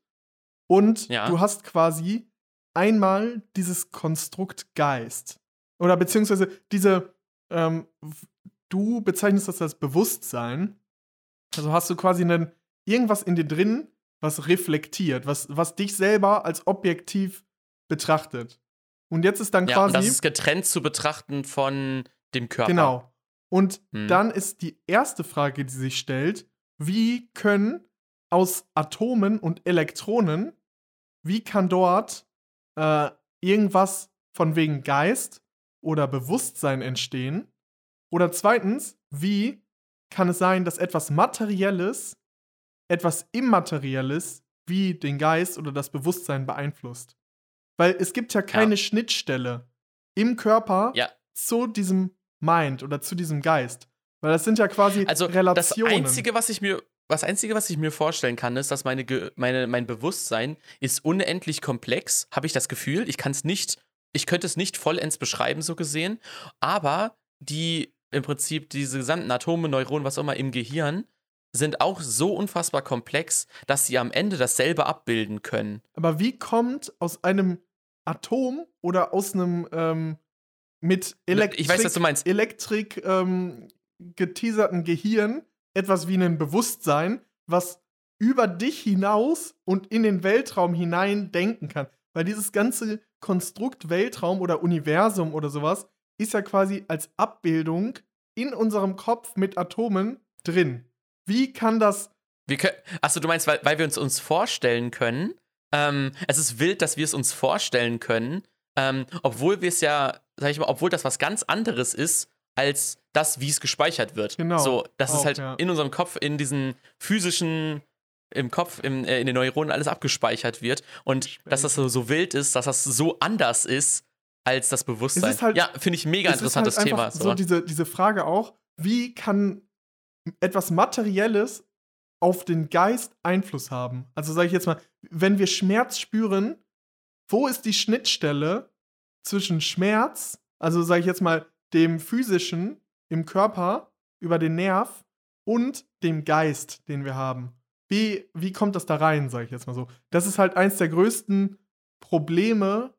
Und Ja. du hast quasi einmal dieses Konstrukt Geist. Oder beziehungsweise diese, ähm, du bezeichnest das als Bewusstsein. Also hast du quasi einen, irgendwas in dir drin, was reflektiert, was, was dich selber als objektiv betrachtet. Und jetzt ist dann ja, und quasi. das ist getrennt zu betrachten von dem Körper. Genau. Und Hm. dann ist die erste Frage, die sich stellt, wie können aus Atomen und Elektronen, wie kann dort äh, irgendwas von wegen Geist oder Bewusstsein entstehen? Oder zweitens, wie kann es sein, dass etwas Materielles etwas Immaterielles wie den Geist oder das Bewusstsein beeinflusst? Weil es gibt ja keine Schnittstelle im Körper Ja. zu diesem Mind oder zu diesem Geist. Weil das sind ja quasi Also das Relationen. Einzige, was ich mir, das Einzige, was ich mir vorstellen kann, ist, dass meine, meine, mein Bewusstsein ist unendlich komplex, habe ich das Gefühl. Ich kann es nicht, ich könnte es nicht vollends beschreiben, so gesehen. Aber die im Prinzip diese gesamten Atome, Neuronen, was auch immer im Gehirn, sind auch so unfassbar komplex, dass sie am Ende dasselbe abbilden können. Aber wie kommt aus einem Atom oder aus einem ähm, mit Elektrik, Ich weiß, was du meinst. Elektrik ähm, geteaserten Gehirn etwas wie ein Bewusstsein, was über dich hinaus und in den Weltraum hinein denken kann. Weil dieses ganze Konstrukt Weltraum oder Universum oder sowas ist ja quasi als Abbildung in unserem Kopf mit Atomen drin. Wie kann das Wir können, achso, du meinst, weil, weil wir uns uns vorstellen können. Ähm, es ist wild, dass wir es uns vorstellen können, ähm, obwohl wir es ja, sag ich mal, obwohl das was ganz anderes ist als das, wie es gespeichert wird. Genau, So, das ist halt ja. in unserem Kopf, in diesen physischen, im Kopf, im, äh, in den Neuronen alles abgespeichert wird und dass das so, so wild ist, dass das so anders ist als das Bewusstsein. Halt- ja, finde ich mega interessantes halt Thema. einfach So diese, diese Frage auch, wie kann etwas Materielles auf den Geist Einfluss haben? Also sage ich jetzt mal, wenn wir Schmerz spüren, wo ist die Schnittstelle zwischen Schmerz, also sage ich jetzt mal, dem physischen im Körper über den Nerv und dem Geist, den wir haben? Wie, wie kommt das da rein, sage ich jetzt mal so? Das ist halt eins der größten Probleme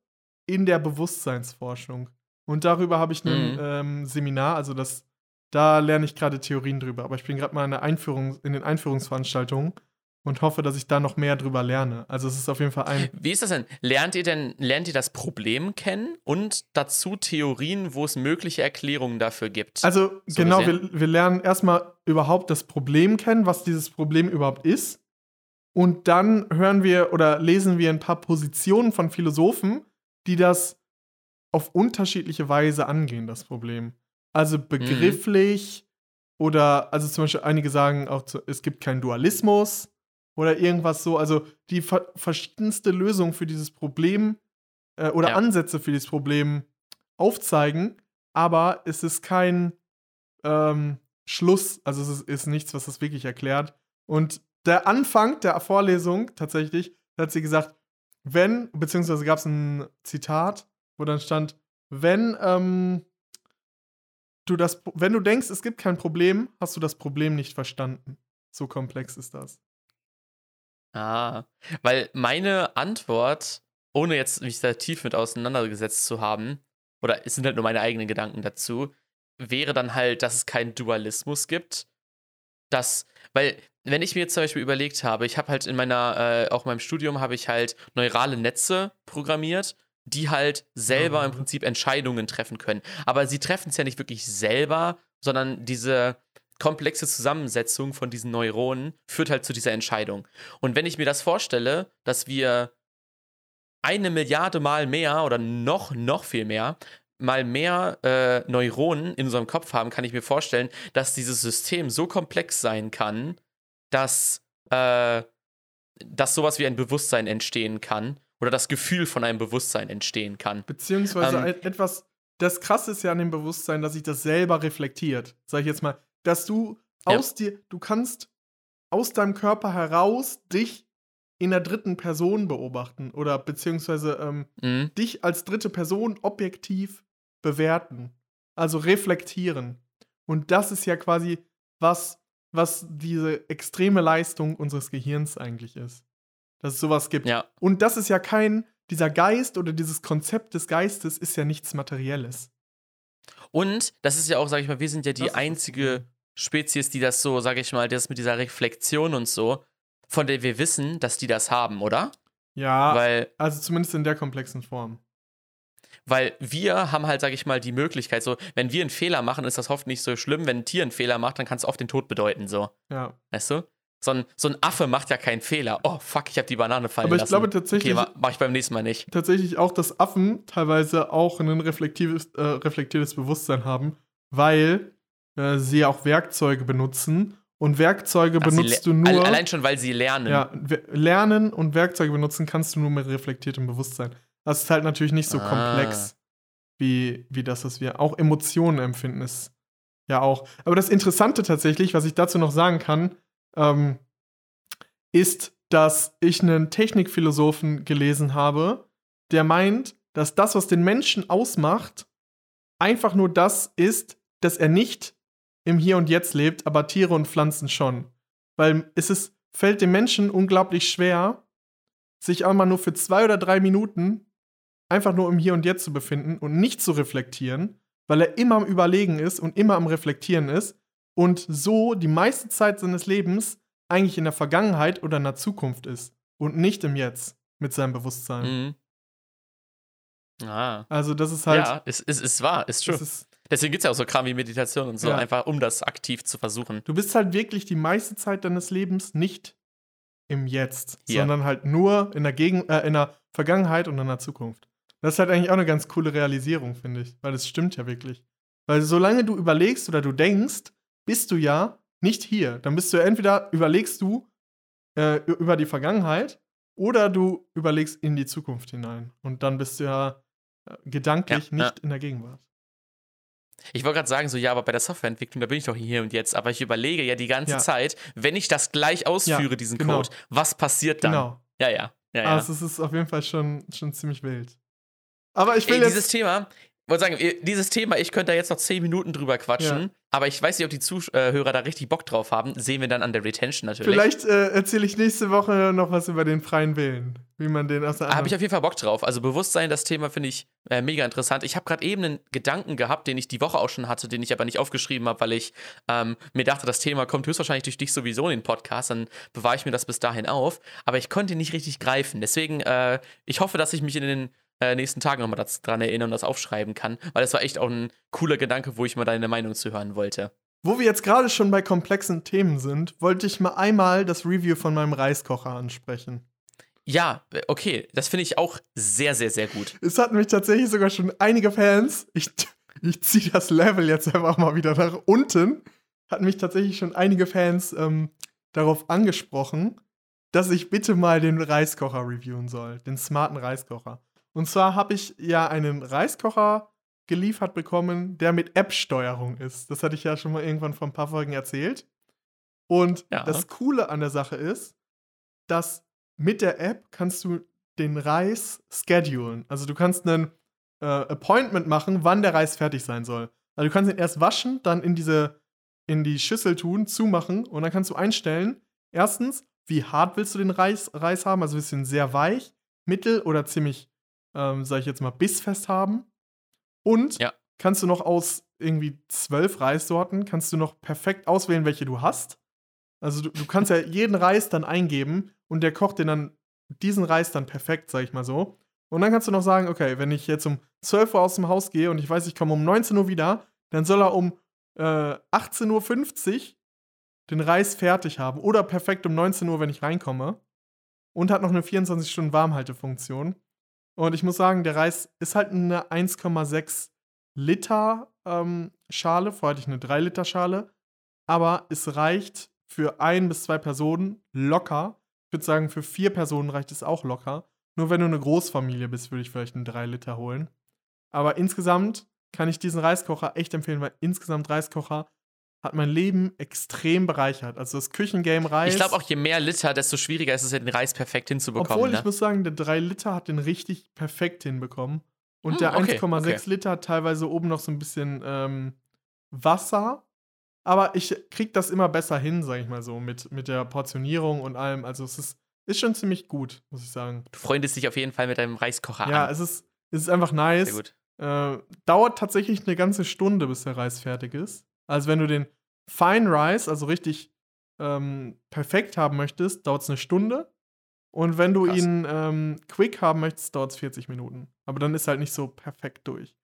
in der Bewusstseinsforschung. Und darüber habe ich ein Mhm. ähm, Seminar, also das, da lerne ich gerade Theorien drüber. Aber ich bin gerade mal in, der Einführung, in den Einführungsveranstaltungen und hoffe, dass ich da noch mehr drüber lerne. Also es ist auf jeden Fall ein. Wie ist das denn? Lernt ihr denn, lernt ihr das Problem kennen und dazu Theorien, wo es mögliche Erklärungen dafür gibt? Also So genau, gesehen? wir, wir lernen erstmal überhaupt das Problem kennen, was dieses Problem überhaupt ist. Und dann hören wir oder lesen wir ein paar Positionen von Philosophen, die das auf unterschiedliche Weise angehen, das Problem. Also Mhm. begrifflich oder, also zum Beispiel einige sagen auch, es gibt keinen Dualismus oder irgendwas so. Also die ver verschiedenste Lösungen für dieses Problem äh, oder Ja. Ansätze für dieses Problem aufzeigen, aber es ist kein ähm, Schluss, also es ist, ist nichts, was das wirklich erklärt. Und der Anfang der Vorlesung tatsächlich, hat sie gesagt, wenn, beziehungsweise gab es ein Zitat, wo dann stand, wenn ähm, du das, wenn du denkst, es gibt kein Problem, hast du das Problem nicht verstanden. So komplex ist das. ah, weil meine Antwort, ohne jetzt mich da tief mit auseinandergesetzt zu haben, oder es sind halt nur meine eigenen Gedanken dazu, wäre dann halt, dass es keinen Dualismus gibt. Das, weil, wenn ich mir jetzt zum Beispiel überlegt habe, ich habe halt in meiner, äh, auch in meinem Studium habe ich halt neurale Netze programmiert, die halt selber im Mhm. Prinzip Entscheidungen treffen können. Aber sie treffen es ja nicht wirklich selber, sondern diese komplexe Zusammensetzung von diesen Neuronen führt halt zu dieser Entscheidung. Und wenn ich mir das vorstelle, dass wir eine Milliarde Mal mehr oder noch, noch viel mehr, mal mehr äh, Neuronen in unserem Kopf haben, kann ich mir vorstellen, dass dieses System so komplex sein kann, dass, äh, dass sowas wie ein Bewusstsein entstehen kann oder das Gefühl von einem Bewusstsein entstehen kann. Beziehungsweise Ähm, etwas, das krasse ist ja an dem Bewusstsein, dass sich das selber reflektiert. Sag ich jetzt mal, dass du Ja. aus dir, du kannst aus deinem Körper heraus dich in der dritten Person beobachten oder beziehungsweise ähm, Mhm. dich als dritte Person objektiv bewerten, also reflektieren. Und das ist ja quasi was, was diese extreme Leistung unseres Gehirns eigentlich ist. Dass es sowas gibt. Ja. Und das ist ja kein, dieser Geist oder dieses Konzept des Geistes ist ja nichts Materielles. Und das ist ja auch, sag ich mal, wir sind ja die einzige. Spezies, die das so, sag ich mal, das mit dieser Reflexion und so, von der wir wissen, dass die das haben, oder? Ja, Weil, also zumindest in der komplexen Form. weil wir haben halt, sag ich mal, die Möglichkeit, so, wenn wir einen Fehler machen, ist das hoffentlich nicht so schlimm. Wenn ein Tier einen Fehler macht, dann kann es oft den Tod bedeuten, so. Ja. Weißt du? So ein, so ein Affe macht ja keinen Fehler. Oh, fuck, ich habe die Banane fallen Aber ich lassen. glaube tatsächlich, Okay, ma mach ich beim nächsten Mal nicht. tatsächlich auch, dass Affen teilweise auch ein reflektives, äh, reflektiertes Bewusstsein haben, weil äh, sie auch Werkzeuge benutzen. Und Werkzeuge Ach, benutzt du nur. Alle- Allein schon, weil sie lernen. ja, lernen und Werkzeuge benutzen kannst du nur mit reflektiertem Bewusstsein. Das ist halt natürlich nicht so Ah. komplex wie, wie das, was wir auch Emotionen empfinden, ist ja auch. Aber das Interessante tatsächlich, was ich dazu noch sagen kann, ähm, ist, dass ich einen Technikphilosophen gelesen habe, der meint, dass das, was den Menschen ausmacht, einfach nur das ist, dass er nicht im Hier und Jetzt lebt, aber Tiere und Pflanzen schon. Weil es ist, fällt dem Menschen unglaublich schwer, sich einmal nur für zwei oder drei Minuten einfach nur im Hier und Jetzt zu befinden und nicht zu reflektieren, weil er immer am Überlegen ist und immer am Reflektieren ist und so die meiste Zeit seines Lebens eigentlich in der Vergangenheit oder in der Zukunft ist und nicht im Jetzt mit seinem Bewusstsein. Mhm. Ah. Also das ist halt, ja, es ist, ist, ist wahr, ist true. ist, Deswegen gibt es ja auch so Kram wie Meditation und so, Ja. einfach um das aktiv zu versuchen. du bist halt wirklich die meiste Zeit deines Lebens nicht im Jetzt, Hier. sondern halt nur in der, Gegen äh, in der Vergangenheit und in der Zukunft. Das ist halt eigentlich auch eine ganz coole Realisierung, finde ich, weil das stimmt ja wirklich. Weil solange du überlegst oder du denkst, bist du ja nicht hier. Dann bist du ja entweder überlegst du äh, über die Vergangenheit oder du überlegst in die Zukunft hinein. Und dann bist du ja äh, gedanklich Ja, nicht in der Gegenwart. Ich wollte gerade sagen, so, ja, aber bei der Softwareentwicklung, da bin ich doch hier und jetzt. Aber ich überlege ja die ganze Ja. Zeit, wenn ich das gleich ausführe, diesen genau. Code, was passiert dann? Genau. Ja, ja. ja, ja. Also es ist auf jeden Fall schon, schon ziemlich wild. Aber ich will Ey, jetzt. dieses Thema, wollte sagen, dieses Thema, ich könnte da jetzt noch 10 Minuten drüber quatschen, Ja. aber ich weiß nicht, ob die Zuhörer da richtig Bock drauf haben. Sehen wir dann an der Retention natürlich. Vielleicht äh, erzähle ich nächste Woche noch was über den freien Willen. Wie man den aus der Da habe ich auf jeden Fall Bock drauf. Also Bewusstsein, das Thema finde ich äh, mega interessant. Ich habe gerade eben einen Gedanken gehabt, den ich die Woche auch schon hatte, den ich aber nicht aufgeschrieben habe, weil ich ähm, mir dachte, das Thema kommt höchstwahrscheinlich durch dich sowieso in den Podcast, dann bewahre ich mir das bis dahin auf. Aber ich konnte ihn nicht richtig greifen. Deswegen, äh, ich hoffe, dass ich mich in den äh, nächsten Tagen nochmal daran erinnern und das aufschreiben kann, weil das war echt auch ein cooler Gedanke, wo ich mal deine Meinung zu hören wollte. Wo wir jetzt gerade schon bei komplexen Themen sind, wollte ich mal einmal das Review von meinem Reiskocher ansprechen. Ja, äh, okay, das finde ich auch sehr, sehr, sehr gut. Es hatten mich tatsächlich sogar schon einige Fans, ich, ich ziehe das Level jetzt einfach mal wieder nach unten, hatten mich tatsächlich schon einige Fans ähm, darauf angesprochen, dass ich bitte mal den Reiskocher reviewen soll, den smarten Reiskocher. Und zwar habe ich ja einen Reiskocher geliefert bekommen, der mit App-Steuerung ist. Das hatte ich ja schon mal irgendwann vor ein paar Folgen erzählt. Und Ja. das Coole an der Sache ist, dass mit der App kannst du den Reis schedulen. Also du kannst einen äh, Appointment machen, wann der Reis fertig sein soll. Also du kannst ihn erst waschen, dann in diese in die Schüssel tun, zumachen und dann kannst du einstellen, erstens, wie hart willst du den Reis, Reis haben? Also willst du ihn sehr weich, mittel oder ziemlich, ähm, sag ich jetzt mal, bissfest haben? Und Ja. kannst du noch aus irgendwie zwölf Reissorten, kannst du noch perfekt auswählen, welche du hast. Also du, du kannst ja jeden Reis dann eingeben und der kocht dir dann diesen Reis dann perfekt, sag ich mal so. Und dann kannst du noch sagen, okay, wenn ich jetzt um 12 Uhr aus dem Haus gehe und ich weiß, ich komme um 19 Uhr wieder, dann soll er um äh, 18.50 Uhr den Reis fertig haben oder perfekt um 19 Uhr, wenn ich reinkomme. Und hat noch eine 24-Stunden-Warmhaltefunktion. Und ich muss sagen, der Reis ist halt eine 1,6 Liter ähm, Schale. Vorher hatte ich eine 3 Liter Schale. Aber es reicht für ein bis zwei Personen locker. Ich würde sagen, für vier Personen reicht es auch locker. Nur wenn du eine Großfamilie bist, würde ich vielleicht einen 3 Liter holen. Aber insgesamt kann ich diesen Reiskocher echt empfehlen, weil insgesamt Reiskocher hat mein Leben extrem bereichert. Also das Küchengame Reis. Ich glaube auch, je mehr Liter, desto schwieriger ist es, den Reis perfekt hinzubekommen. Obwohl, ne? ich muss sagen, der 3 Liter hat den richtig perfekt hinbekommen. Und Hm, der okay, 1,6 okay. Liter hat teilweise oben noch so ein bisschen ähm, Wasser. Aber ich krieg das immer besser hin, sag ich mal so, mit, mit der Portionierung und allem. Also es ist, ist schon ziemlich gut, muss ich sagen. du freundest dich auf jeden Fall mit deinem Reiskocher Ja, an. es ist, es ist einfach nice. Sehr gut. Äh, dauert tatsächlich eine ganze Stunde, bis der Reis fertig ist. Also wenn du den Fine Rice, also richtig ähm, perfekt haben möchtest, dauert es eine Stunde. Und wenn du Krass. ihn ähm, quick haben möchtest, dauert es 40 Minuten. Aber dann ist halt nicht so perfekt durch.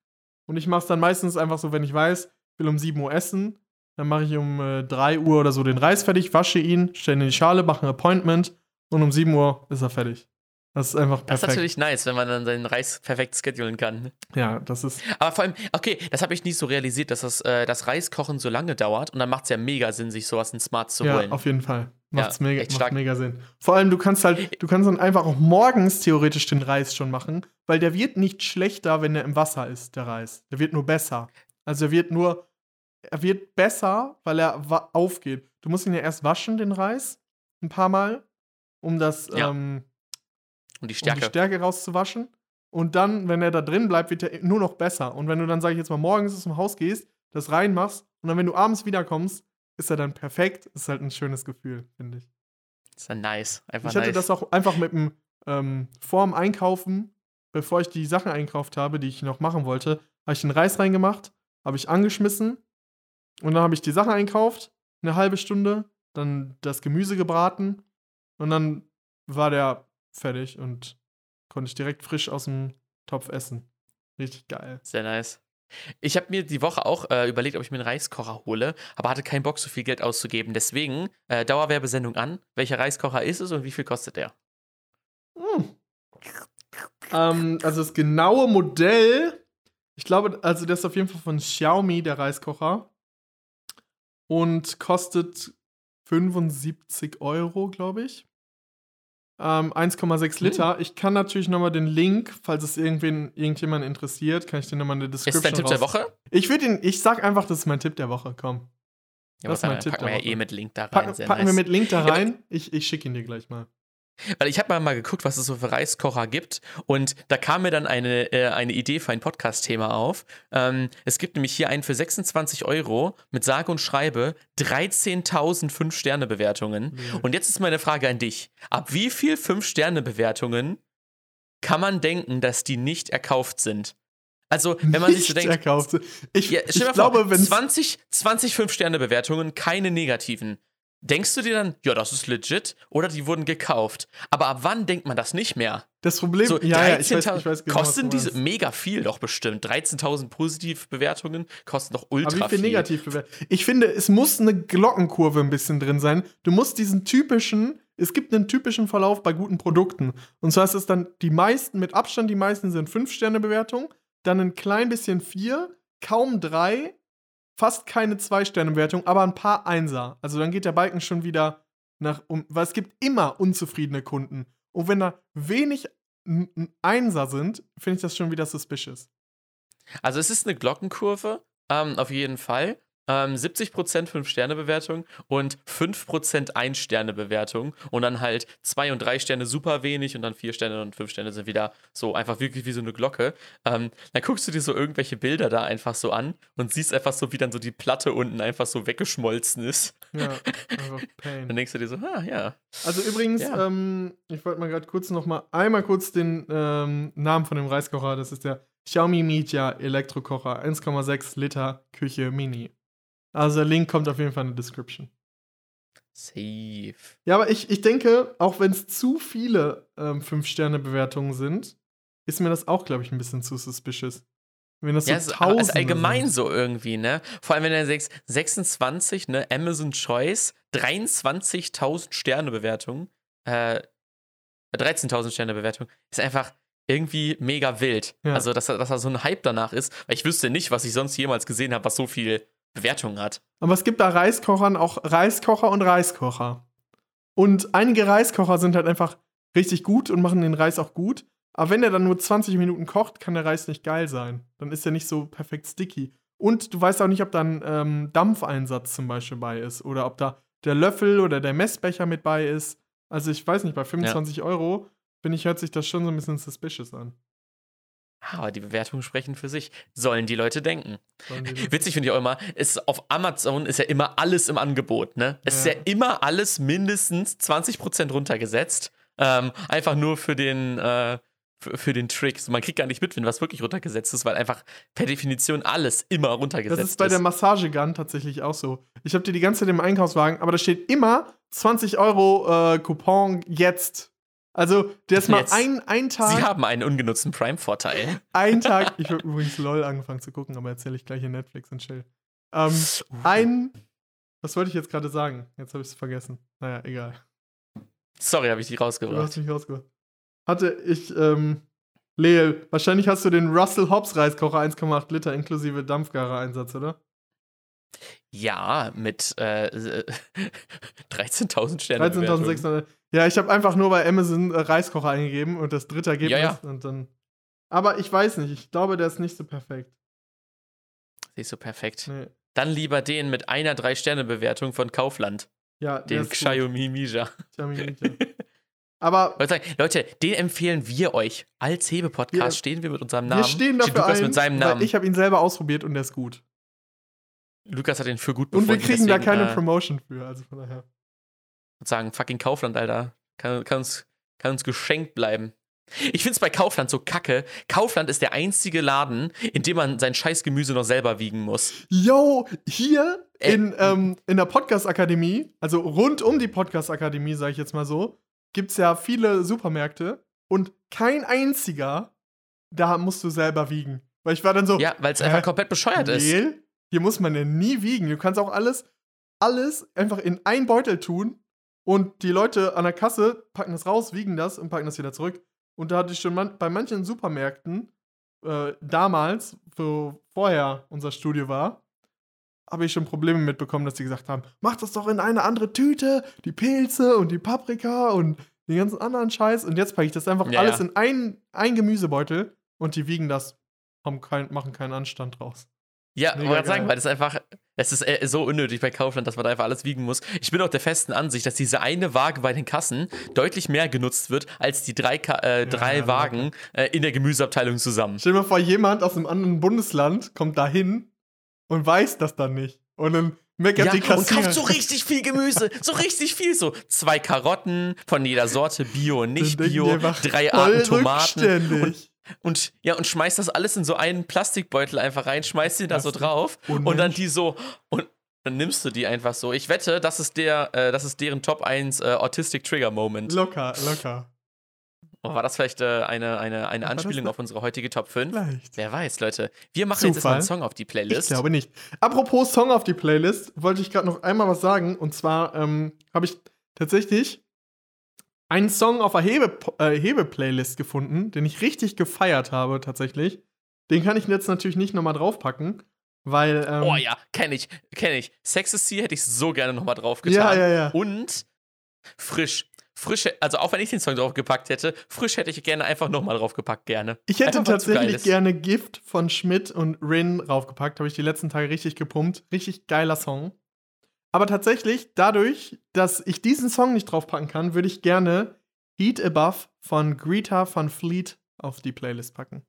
Und ich mache es dann meistens einfach so, wenn ich weiß, ich will um 7 Uhr essen, dann mache ich um äh, 3 Uhr oder so den Reis fertig, wasche ihn, stelle ihn in die Schale, mache ein Appointment und um 7 Uhr ist er fertig. Das ist einfach Das ist perfekt. natürlich nice, wenn man dann seinen Reis perfekt schedulen kann. ja, das ist Aber vor allem, okay, das habe ich nicht so realisiert, dass das, äh, das Reiskochen so lange dauert und dann macht es ja mega Sinn, sich sowas in Smart zu Ja, holen. auf jeden Fall. Macht's Ja, mega, macht stark. mega Sinn. Vor allem, du kannst halt, du kannst dann einfach auch morgens theoretisch den Reis schon machen, weil der wird nicht schlechter, wenn er im Wasser ist, der Reis. Der wird nur besser. Also er wird nur, er wird besser, weil er aufgeht. Du musst ihn ja erst waschen, den Reis, ein paar Mal, um das, Ja, ähm, und die um Stärke. die Stärke rauszuwaschen. Und dann, wenn er da drin bleibt, wird er nur noch besser. Und wenn du dann, sag ich jetzt mal, morgens aus dem Haus gehst, das reinmachst und dann, wenn du abends wiederkommst, ist er dann perfekt. Ist halt ein schönes Gefühl, finde ich. ist dann nice. Einfach Ich hatte nice. das auch einfach mit dem ähm, vorm Einkaufen, bevor ich die Sachen einkauft habe, die ich noch machen wollte, habe ich den Reis reingemacht, habe ich angeschmissen und dann habe ich die Sachen einkauft, eine halbe Stunde, dann das Gemüse gebraten und dann war der fertig und konnte ich direkt frisch aus dem Topf essen. Richtig geil. Sehr nice. Ich habe mir die Woche auch äh, überlegt, ob ich mir einen Reiskocher hole, aber hatte keinen Bock, so viel Geld auszugeben. Deswegen äh, Dauerwerbesendung an. Welcher Reiskocher ist es und wie viel kostet der? Hm. Ähm, also das genaue Modell, ich glaube, also der ist auf jeden Fall von Xiaomi, der Reiskocher. Und kostet 75 Euro, glaube ich. Ähm, 1,6 Hm. Liter. Ich kann natürlich nochmal den Link, falls es irgendwen, irgendjemanden interessiert, kann ich den nochmal in der Ist Description dein Tipp der Woche? Ich würde ihn, ich sag einfach, das ist mein Tipp der Woche, komm. Ja, Das ist mein Tipp packen der wir ja Woche. eh mit Link da rein. Packen, packen nice. wir mit Link da rein. ich ich schicke ihn dir gleich mal. Weil ich habe mal, mal geguckt, was es so für Reiskocher gibt und da kam mir dann eine, äh, eine Idee für ein Podcast-Thema auf. Ähm, es gibt nämlich hier einen für 26 Euro mit sage und schreibe 13.000 5-Sterne-Bewertungen. Mhm. Und jetzt ist meine Frage an dich. Ab wie viel 5-Sterne-Bewertungen kann man denken, dass die nicht erkauft sind? Also, wenn man sich so Nicht denkt, erkauft. Ich, ja, ich glaube, wenn 20, 20 5-Sterne-Bewertungen, keine negativen. Denkst du dir dann, ja, das ist legit oder die wurden gekauft? Aber ab wann denkt man das nicht mehr? das Problem, So, ja, ja, ich weiß, 13.000 ich weiß genau, kosten diese mega viel doch bestimmt. 13.000 Positivbewertungen kosten doch ultra Aber wie viel viel. negativ bewertet? Ich finde, es muss eine Glockenkurve ein bisschen drin sein. Du musst diesen typischen, es gibt einen typischen Verlauf bei guten Produkten. Und zwar ist es dann die meisten, mit Abstand die meisten sind 5-Sterne-Bewertung, dann ein klein bisschen 4, kaum 3, fast keine 2-Sterne-Bewertung, aber ein paar Einser. Also dann geht der Balken schon wieder nach, um, weil es gibt immer unzufriedene Kunden. Und wenn da wenig Einser sind, finde ich das schon wieder suspicious. Also es ist eine Glockenkurve, ähm, auf jeden Fall. Ähm, 70% 5-Sterne-Bewertung und 5% 1-Sterne-Bewertung. Und dann halt 2 und 3 Sterne super wenig und dann 4 Sterne und 5 Sterne sind wieder so einfach wirklich wie so eine Glocke. Ähm, dann guckst du dir so irgendwelche Bilder da einfach so an und siehst einfach so, wie dann so die Platte unten einfach so weggeschmolzen ist. Ja, einfach Pain. Dann denkst du dir so, ah ja. Also übrigens, Ja. ähm, ich wollte mal gerade kurz noch mal einmal kurz den ähm, Namen von dem Reiskocher. Das ist der Xiaomi Media Elektrokocher 1,6 Liter Küche Mini. Also der Link kommt auf jeden Fall in der Description. Safe. Ja, aber ich, ich denke, auch wenn es zu viele ähm, 5-Sterne-Bewertungen sind, ist mir das auch, glaube ich, ein bisschen zu suspicious. Wenn das so Ja, ist, aber es ist allgemein sind. so irgendwie, ne? Vor allem, wenn du sagst, 26, ne, Amazon Choice, 23.000 Sterne Bewertung, äh, 13.000 Sterne Bewertung, ist einfach irgendwie mega wild. Ja. Also, dass, da- dass da so ein Hype danach ist, weil ich wüsste nicht, was ich sonst jemals gesehen habe, was so viel Bewertungen hat. Aber es gibt da Reiskochern auch Reiskocher und Reiskocher. Und einige Reiskocher sind halt einfach richtig gut und machen den Reis auch gut. Aber wenn er dann nur 20 Minuten kocht, kann der Reis nicht geil sein. Dann ist er nicht so perfekt sticky. Und du weißt auch nicht, ob da ein ähm, Dampfeinsatz zum Beispiel bei ist oder ob da der Löffel oder der Messbecher mit bei ist. Also ich weiß nicht, bei 25 ja. Euro, finde ich, hört sich das schon so ein bisschen suspicious an. Aber die Bewertungen sprechen für sich. Sollen die Leute denken. Die Witzig finde ich auch immer, ist auf Amazon ist ja immer alles im Angebot, ne? Es ja. ist ja immer alles mindestens 20% runtergesetzt. Ähm, einfach nur für den, äh, für, für, den Trick. So, man kriegt gar nicht mit, wenn was wirklich runtergesetzt ist, weil einfach per Definition alles immer runtergesetzt ist. Das ist bei ist. der Massagegun tatsächlich auch so. Ich habe die die ganze Zeit im Einkaufswagen, aber da steht immer 20 Euro äh, Coupon jetzt. Also, der ist mal ein, ein Tag. Sie haben einen ungenutzten Prime-Vorteil. Ein Tag. Ich habe übrigens LOL angefangen zu gucken, aber erzähle ich gleich in Netflix und chill. Ähm, uh. Ein. Was wollte ich jetzt gerade sagen? Jetzt habe ich es vergessen. Naja, egal. Sorry, habe ich dich rausgebracht. Du hast mich rausgebracht. Hatte ich, ähm, Leel, wahrscheinlich hast du den Russell Hobbs Reiskocher 1,8 Liter inklusive Dampfgarer-Einsatz, oder? Ja, mit äh, 13.000 Sternen. 13.600. Ja, ich habe einfach nur bei Amazon äh, Reiskocher eingegeben und das dritte Ergebnis ja, ja. und dann. Aber ich weiß nicht, ich glaube, der ist nicht so perfekt. Nicht so perfekt. Nee. Dann lieber den mit einer Drei-Sterne-Bewertung von Kaufland. Ja, den Xiaomi Mija. Xiaomi Mija. Aber Leute, den empfehlen wir euch. Als Hebe-Podcast stehen wir mit unserem Namen. Wir stehen dafür Lukas ein, mit seinem Namen. ich habe ihn selber ausprobiert und der ist gut. Lukas hat ihn für gut befunden. Und wir kriegen deswegen, da keine äh, Promotion für, also von daher. Und sagen, fucking Kaufland, Alter. Kann, kann, uns, kann uns geschenkt bleiben. Ich find's bei Kaufland so kacke. Kaufland ist der einzige Laden, in dem man sein scheiß Gemüse noch selber wiegen muss. Yo, hier äh, in, ähm, in der Podcast-Akademie, also rund um die Podcast-Akademie, sag ich jetzt mal so, gibt's ja viele Supermärkte und kein einziger, da musst du selber wiegen. Weil ich war dann so. Ja, weil es einfach komplett bescheuert nee, ist. Hier muss man ja nie wiegen. Du kannst auch alles, alles einfach in einen Beutel tun und die Leute an der Kasse packen das raus, wiegen das und packen das wieder zurück. Und da hatte ich schon man bei manchen Supermärkten äh, damals, wo vorher unser Studio war, habe ich schon Probleme mitbekommen, dass die gesagt haben, mach das doch in eine andere Tüte, die Pilze und die Paprika und den ganzen anderen Scheiß. Und jetzt packe ich das einfach ja, alles ja. in einen, einen Gemüsebeutel und die wiegen das, haben kein, machen keinen Anstand draus. Ja, ich wollte sagen, weil das einfach, es ist äh, so unnötig bei Kaufland, dass man da einfach alles wiegen muss. Ich bin auch der festen Ansicht, dass diese eine Waage bei den Kassen deutlich mehr genutzt wird, als die drei, äh, drei ja, Wagen äh, in der Gemüseabteilung zusammen. Stell dir mal vor, jemand aus einem anderen Bundesland kommt da hin und weiß das dann nicht. Und dann meckert ja, die Kassiererin. Und kauft so richtig viel Gemüse. so richtig viel. So zwei Karotten von jeder Sorte, Bio und nicht Bio. Drei Arten Tomaten. Und und ja, und schmeißt das alles in so einen Plastikbeutel einfach rein, schmeißt die da so drauf oh und dann die so und dann nimmst du die einfach so. Ich wette, das ist der, äh, das ist deren Top 1 äh, Autistic Trigger Moment. Locker, locker. Oh, war das vielleicht äh, eine, eine, eine Anspielung auf unsere heutige Top 5? Vielleicht. Wer weiß, Leute. Wir machen Zufall. jetzt erstmal einen Song auf die Playlist. Ich glaube nicht. Apropos Song auf die Playlist, wollte ich gerade noch einmal was sagen. Und zwar ähm, habe ich tatsächlich einen Song auf der Hebe-Playlist äh, Hebe gefunden, den ich richtig gefeiert habe, tatsächlich. Den kann ich jetzt natürlich nicht nochmal draufpacken, weil. Ähm, oh ja, kenne ich, kenne ich. Sexy hätte ich so gerne nochmal draufgetan. Ja, ja, ja. Und frisch. Frisch, also auch wenn ich den Song draufgepackt hätte, frisch hätte ich gerne einfach nochmal draufgepackt, gerne. Ich hätte einfach, tatsächlich gerne Gift von Schmidt und Rin draufgepackt. Habe ich die letzten Tage richtig gepumpt. Richtig geiler Song. Aber tatsächlich, dadurch, dass ich diesen Song nicht draufpacken kann, würde ich gerne Heat Above von Greta von Fleet auf die Playlist packen.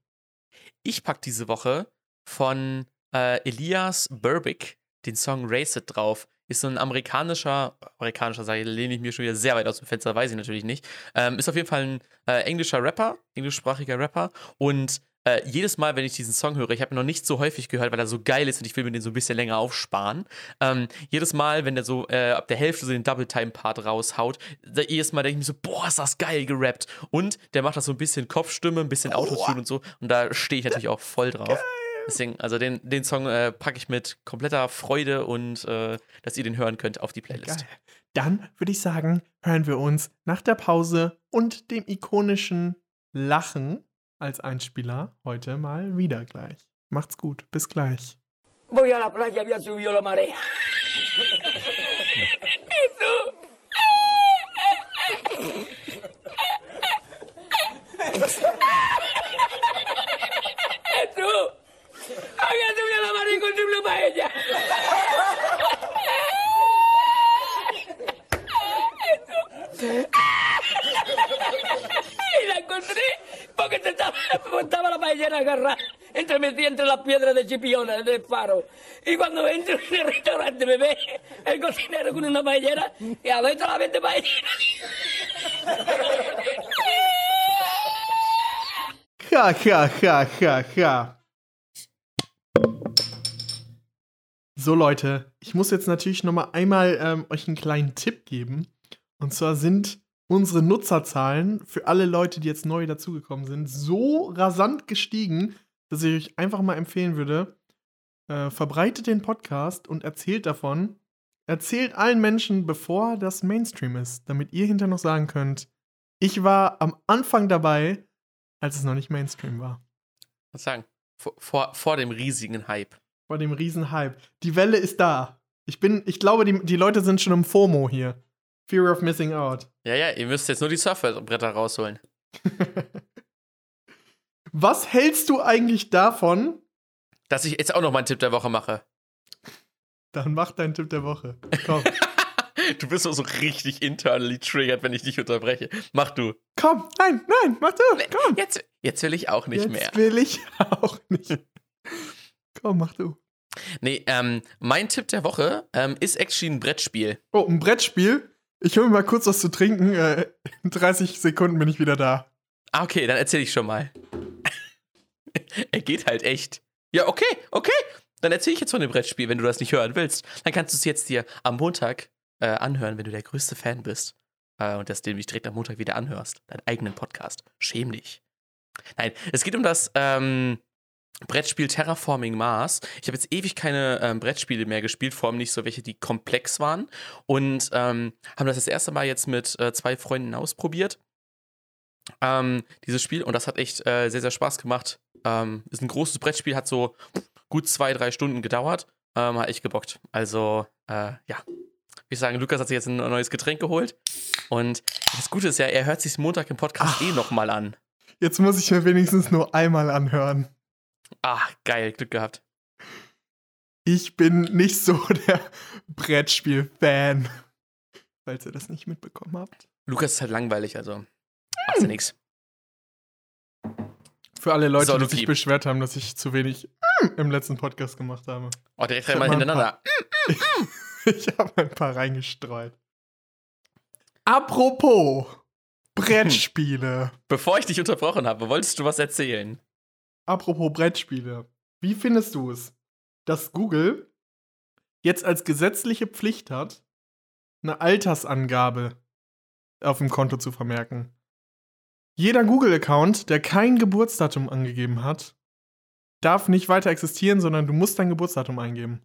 Ich packe diese Woche von äh, Elias Burbick den Song Race It drauf. Ist so ein amerikanischer, amerikanischer, sage ich, lehne ich mir schon wieder sehr weit aus dem Fenster, weiß ich natürlich nicht. Ähm, ist auf jeden Fall ein äh, englischer Rapper, englischsprachiger Rapper und äh, jedes Mal, wenn ich diesen Song höre, ich habe ihn noch nicht so häufig gehört, weil er so geil ist und ich will mir den so ein bisschen länger aufsparen. Ähm, jedes Mal, wenn der so äh, ab der Hälfte so den Double-Time-Part raushaut, da, jedes Mal denke ich mir so, boah, ist das geil gerappt. Und der macht das so ein bisschen Kopfstimme, ein bisschen Autotune und so. Und da stehe ich natürlich auch voll drauf. Geil. Deswegen, also den, den Song äh, packe ich mit kompletter Freude und äh, dass ihr den hören könnt auf die Playlist. Geil. Dann würde ich sagen, hören wir uns nach der Pause und dem ikonischen Lachen als Einspieler heute mal wieder gleich. Macht's gut, bis gleich. Voy a la playa, había subido la marea. Y la encontré porque te estaba, estaba la paellera agarrada entre entre las piedras de Chipiona del faro. Y cuando entro en el restaurante me ve el cocinero con una paellera y adentro la vende paellera. Ha, ha, ha, ha, ha. So Leute, ich muss jetzt natürlich noch mal einmal ähm, euch einen kleinen Tipp geben. Und zwar sind unsere Nutzerzahlen für alle Leute, die jetzt neu dazugekommen sind, so rasant gestiegen, dass ich euch einfach mal empfehlen würde, äh, verbreitet den Podcast und erzählt davon. Erzählt allen Menschen, bevor das Mainstream ist, damit ihr hinterher noch sagen könnt, ich war am Anfang dabei, als es noch nicht Mainstream war. Was sagen? Vor, vor, vor dem riesigen Hype. Vor dem riesen Hype. Die Welle ist da. Ich bin, ich glaube, die, die Leute sind schon im FOMO hier. Fear of Missing Out. Ja, ja, ihr müsst jetzt nur die Surfbretter rausholen. Was hältst du eigentlich davon? Dass ich jetzt auch noch meinen Tipp der Woche mache. Dann mach deinen Tipp der Woche. Komm. Du bist so, so richtig internally triggered, wenn ich dich unterbreche. Mach du. Komm, nein, nein, mach du. Komm. Jetzt, jetzt will ich auch nicht Jetzt mehr. will ich auch nicht. Komm, mach du. Nee, ähm, mein Tipp der Woche ähm, ist actually ein Brettspiel. Oh, ein Brettspiel. Ich hole mir mal kurz was zu trinken. Äh, in 30 Sekunden bin ich wieder da. Ah, okay, dann erzähl ich schon mal. er geht halt echt. Ja, okay, okay. Dann erzähl ich jetzt von dem Brettspiel, wenn du das nicht hören willst. Dann kannst du es jetzt dir am Montag äh, anhören, wenn du der größte Fan bist. Äh, und das nämlich direkt am Montag wieder anhörst. Deinen eigenen Podcast. Schäm dich. Nein, es geht um das ähm, Brettspiel Terraforming Mars. Ich habe jetzt ewig keine ähm, Brettspiele mehr gespielt, vor allem nicht so welche, die komplex waren. Und ähm, haben das das erste Mal jetzt mit äh, zwei Freunden ausprobiert. Ähm, dieses Spiel und das hat echt äh, sehr, sehr Spaß gemacht. Ähm, ist ein großes Brettspiel, hat so gut zwei, drei Stunden gedauert. Ähm, hat echt gebockt. Also, äh, ja. Ich sagen, Lukas hat sich jetzt ein neues Getränk geholt. Und das Gute ist ja, er hört sich Montag im Podcast Ach. eh nochmal an. Jetzt muss ich mir wenigstens nur einmal anhören. Ah, geil, Glück gehabt. Ich bin nicht so der Brettspiel-Fan. Falls ihr das nicht mitbekommen habt. Lukas ist halt langweilig, also macht ja nix. Für alle Leute, So, die sich beschwert haben, dass ich zu wenig im letzten Podcast gemacht habe. Oh, direkt Ich hab dreimal mal ein hintereinander. Ich habe ein paar reingestreut. Apropos Brettspiele. Bevor ich dich unterbrochen habe, wolltest du was erzählen? Apropos Brettspiele. Wie findest du es, dass Google jetzt als gesetzliche Pflicht hat, eine Altersangabe auf dem Konto zu vermerken? Jeder Google-Account, der kein Geburtsdatum angegeben hat, darf nicht weiter existieren, sondern du musst dein Geburtsdatum eingeben.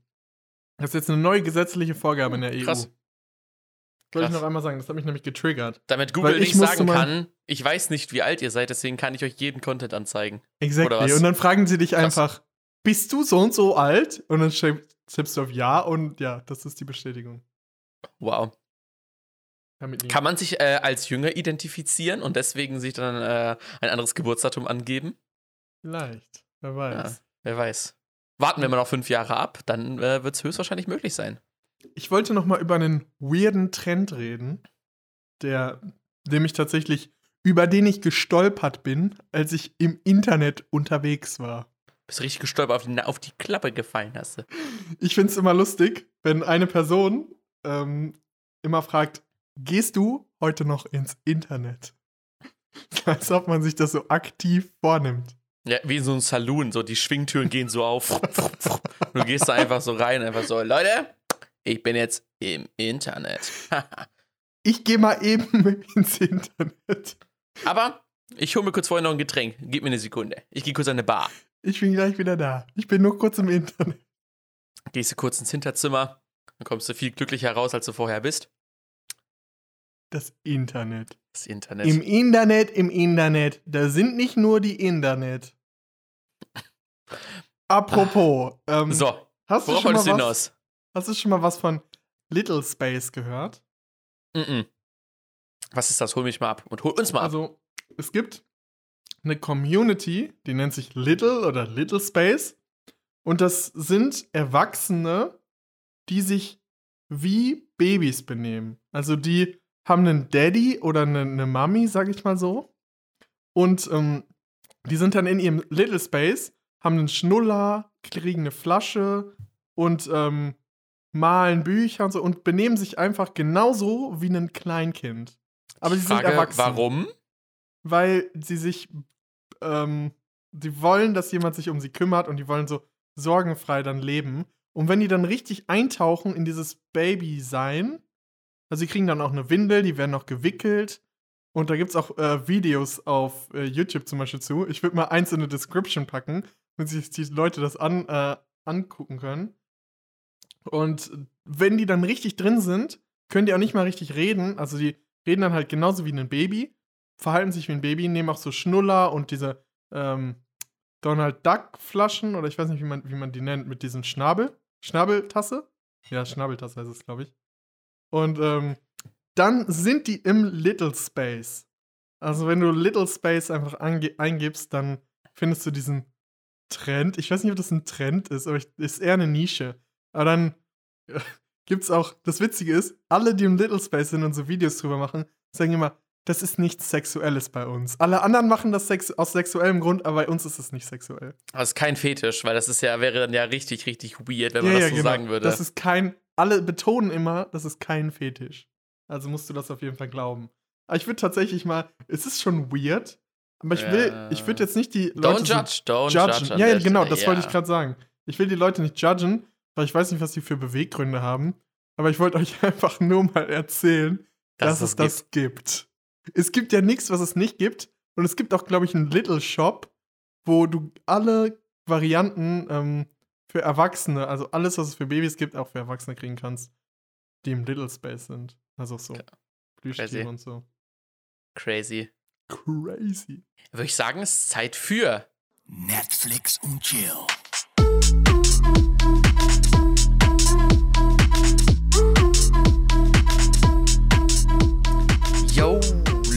Das ist jetzt eine neue gesetzliche Vorgabe in der EU. Krass. Soll ich noch einmal sagen, das hat mich nämlich getriggert. Damit Google nicht sagen kann, ich weiß nicht, wie alt ihr seid, deswegen kann ich euch jeden Content anzeigen. Exactly. Und dann fragen sie dich Krass. einfach, bist du so und so alt? Und dann tippst du auf Ja und ja, das ist die Bestätigung. Wow. Kann man sich äh, als jünger identifizieren und deswegen sich dann äh, ein anderes Geburtsdatum angeben? Vielleicht. Wer weiß. Wer weiß. Warten wir mal noch fünf Jahre ab, dann äh, wird es höchstwahrscheinlich möglich sein. Ich wollte noch mal über einen weirden Trend reden, der, dem ich tatsächlich, über den ich gestolpert bin, als ich im Internet unterwegs war. Bist richtig gestolpert, auf die, auf die Klappe gefallen hast du. Ich finde es immer lustig, wenn eine Person ähm, immer fragt, gehst du heute noch ins Internet? Als ob man sich das so aktiv vornimmt. Ja, wie in so ein Saloon, so die Schwingtüren gehen so auf. du gehst da einfach so rein, einfach so, Leute, ich bin jetzt im Internet. Ich gehe mal eben ins Internet. Aber ich hole mir kurz vorher noch ein Getränk. Gib mir eine Sekunde. Ich gehe kurz an eine Bar. Ich bin gleich wieder da. Ich bin nur kurz im Internet. Gehst du kurz ins Hinterzimmer, dann kommst du viel glücklicher raus, als du vorher bist. Das Internet. Das Internet. Im Internet, im Internet. Da sind nicht nur die Internet. Apropos. Ähm, so, hast, du schon mal was, hinaus? Hast du schon mal was von Little Space gehört? Mhm. Was ist das? Hol mich mal ab und hol uns mal ab. Also, es gibt eine Community, die nennt sich Little oder Little Space. Und das sind Erwachsene, die sich wie Babys benehmen. Also die haben einen Daddy oder eine, eine Mami, sag ich mal so. Und ähm, die sind dann in ihrem Little Space, haben einen Schnuller, kriegen eine Flasche und ähm, malen Bücher und so und benehmen sich einfach genauso wie ein Kleinkind. Aber Ich sie sind frage, erwachsen. Warum? Weil sie sich, ähm, die wollen, dass jemand sich um sie kümmert und die wollen so sorgenfrei dann leben. Und wenn die dann richtig eintauchen in dieses Baby-Sein, also sie kriegen dann auch eine Windel, die werden noch gewickelt. Und da gibt es auch äh, Videos auf äh, YouTube zum Beispiel zu. Ich würde mal eins in die Description packen, damit sich die Leute das an, äh, angucken können. Und wenn die dann richtig drin sind, können die auch nicht mal richtig reden. Also die reden dann halt genauso wie ein Baby, verhalten sich wie ein Baby, nehmen auch so Schnuller und diese ähm, Donald Duck Flaschen oder ich weiß nicht, wie man, wie man die nennt, mit diesem Schnabel. Schnabeltasse? Ja, Schnabeltasse heißt es, glaube ich. Und ähm, dann sind die im Little Space. Also wenn du Little Space einfach eingibst, dann findest du diesen Trend. Ich weiß nicht, ob das ein Trend ist, aber ich, ist eher eine Nische. Aber dann äh, gibt's auch, das Witzige ist, alle, die im Little Space sind und so Videos drüber machen, sagen immer, das ist nichts Sexuelles bei uns. Alle anderen machen das sex aus sexuellem Grund, aber bei uns ist es nicht sexuell. Das ist kein Fetisch, weil das ist ja, wäre dann ja richtig, richtig weird, wenn man das so sagen würde. genau. Das ist kein, alle betonen immer, das ist kein Fetisch. Also musst du das auf jeden Fall glauben. Aber ich würde tatsächlich mal, es ist schon weird, aber ich will, Ja. ich würde jetzt nicht die don't Leute so judge, don't judge. ja, ja, genau, das wollte ich ja. gerade sagen. Ich will die Leute nicht judgen, weil ich weiß nicht, was die für Beweggründe haben. Aber ich wollte euch einfach nur mal erzählen, dass, es das gibt. Es gibt ja nichts, was es nicht gibt. Und es gibt auch, glaube ich, einen Little Shop, wo du alle Varianten ähm, für Erwachsene, also alles, was es für Babys gibt, auch für Erwachsene kriegen kannst, die im Little Space sind. Also so Crazy. Plüschtiere und so. Crazy. Crazy. Würde ich sagen, es ist Zeit für. Netflix und Chill.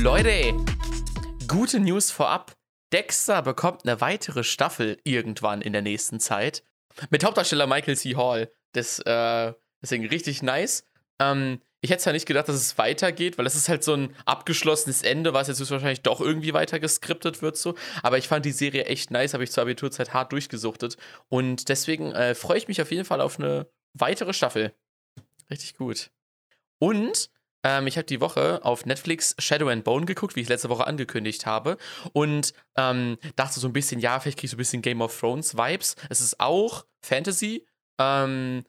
Leute! Gute News vorab. Dexter bekommt eine weitere Staffel irgendwann in der nächsten Zeit. Mit Hauptdarsteller Michael C. Hall. Das, äh, deswegen richtig nice. Ähm, ich hätte ja nicht gedacht, dass es weitergeht, weil es ist halt so ein abgeschlossenes Ende, was jetzt wahrscheinlich doch irgendwie weiter geskriptet wird so. Aber ich fand die Serie echt nice, habe ich zur Abiturzeit hart durchgesuchtet. Und deswegen äh, freue ich mich auf jeden Fall auf eine weitere Staffel. Richtig gut. Und ähm, ich habe die Woche auf Netflix Shadow and Bone geguckt, wie ich letzte Woche angekündigt habe. Und ähm, dachte so ein bisschen, ja, vielleicht kriege ich so ein bisschen Game of Thrones Vibes. Es ist auch Fantasy, ähm,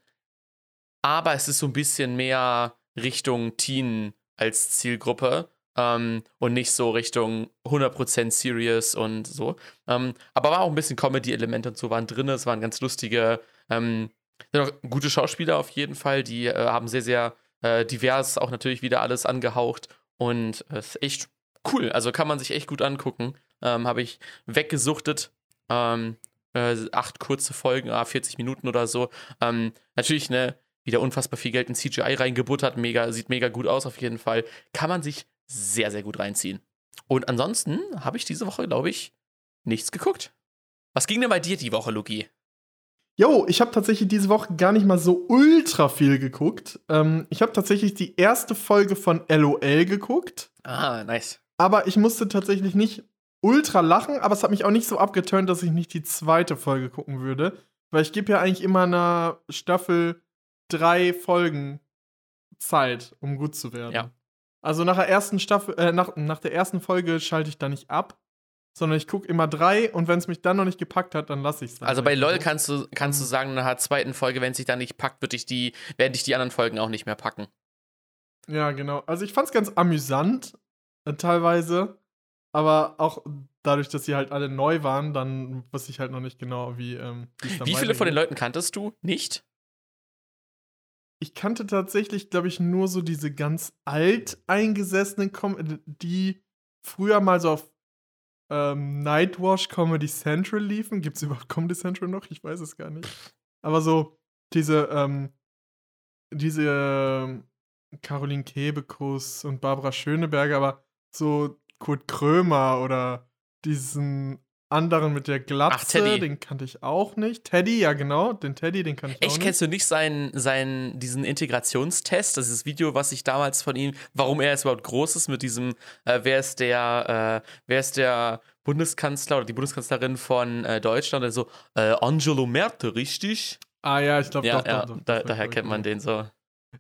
aber es ist so ein bisschen mehr Richtung Teen als Zielgruppe. Ähm, und nicht so Richtung 100% serious und so. Ähm, aber war auch ein bisschen Comedy-Elemente und so waren drin. Es waren ganz lustige, ähm, auch gute Schauspieler auf jeden Fall. Die äh, haben sehr, sehr äh, divers auch natürlich wieder alles angehaucht. Und es ist echt cool. Also kann man sich echt gut angucken. Ähm, Habe ich weggesuchtet. Ähm, äh, acht kurze Folgen, ah, 40 Minuten oder so. Ähm, natürlich, ne, wieder unfassbar viel Geld in CGI reingebuttert. Mega, sieht mega gut aus auf jeden Fall. Kann man sich sehr, sehr gut reinziehen. Und ansonsten habe ich diese Woche, glaube ich, nichts geguckt. Was ging denn bei dir die Woche, Luki? Jo, ich habe tatsächlich diese Woche gar nicht mal so ultra viel geguckt. Ähm, ich habe tatsächlich die erste Folge von LOL geguckt, Ah, nice. aber ich musste tatsächlich nicht ultra lachen, aber es hat mich auch nicht so abgeturnt, dass ich nicht die zweite Folge gucken würde, weil ich gebe ja eigentlich immer einer Staffel drei Folgen Zeit, um gut zu werden. Ja. Also nach der ersten Staffel, äh, nach, nach der ersten Folge schalte ich da nicht ab, sondern ich gucke immer drei und wenn es mich dann noch nicht gepackt hat, dann lasse ich es. Also bei LOL kannst du, kannst du sagen, nach der zweiten Folge, wenn es sich dann nicht packt, wird dich die, werden dich die anderen Folgen auch nicht mehr packen. Ja, genau. Also ich fand's ganz amüsant, äh, teilweise. Aber auch dadurch, dass sie halt alle neu waren, dann wusste ich halt noch nicht genau, wie. Ähm, Wie viele von den. Leuten kanntest du? Nicht? Ich kannte tatsächlich, glaube ich, nur so diese ganz alt eingesessenen, Com die früher mal so auf ähm, Nightwash Comedy Central liefen. Gibt's überhaupt Comedy Central noch? Ich weiß es gar nicht. Aber so diese, ähm, diese ähm, Caroline Kebekus und Barbara Schöneberger, aber so Kurt Krömer oder diesen anderen mit der Glatze, Ach, Teddy. den kannte ich auch nicht. Teddy, ja genau, den Teddy, den kann ich auch Echt, nicht. kennst du nicht seinen, seinen, diesen Integrationstest? Das ist das Video, was ich damals von ihm, warum er jetzt überhaupt groß ist, mit diesem, äh, wer ist der, äh, wer ist der Bundeskanzler oder die Bundeskanzlerin von äh, Deutschland? Also, äh, Angelo Merte, richtig? Ah ja, ich glaube, Ja, doch, ja, doch, doch, da, daher kennt man den so.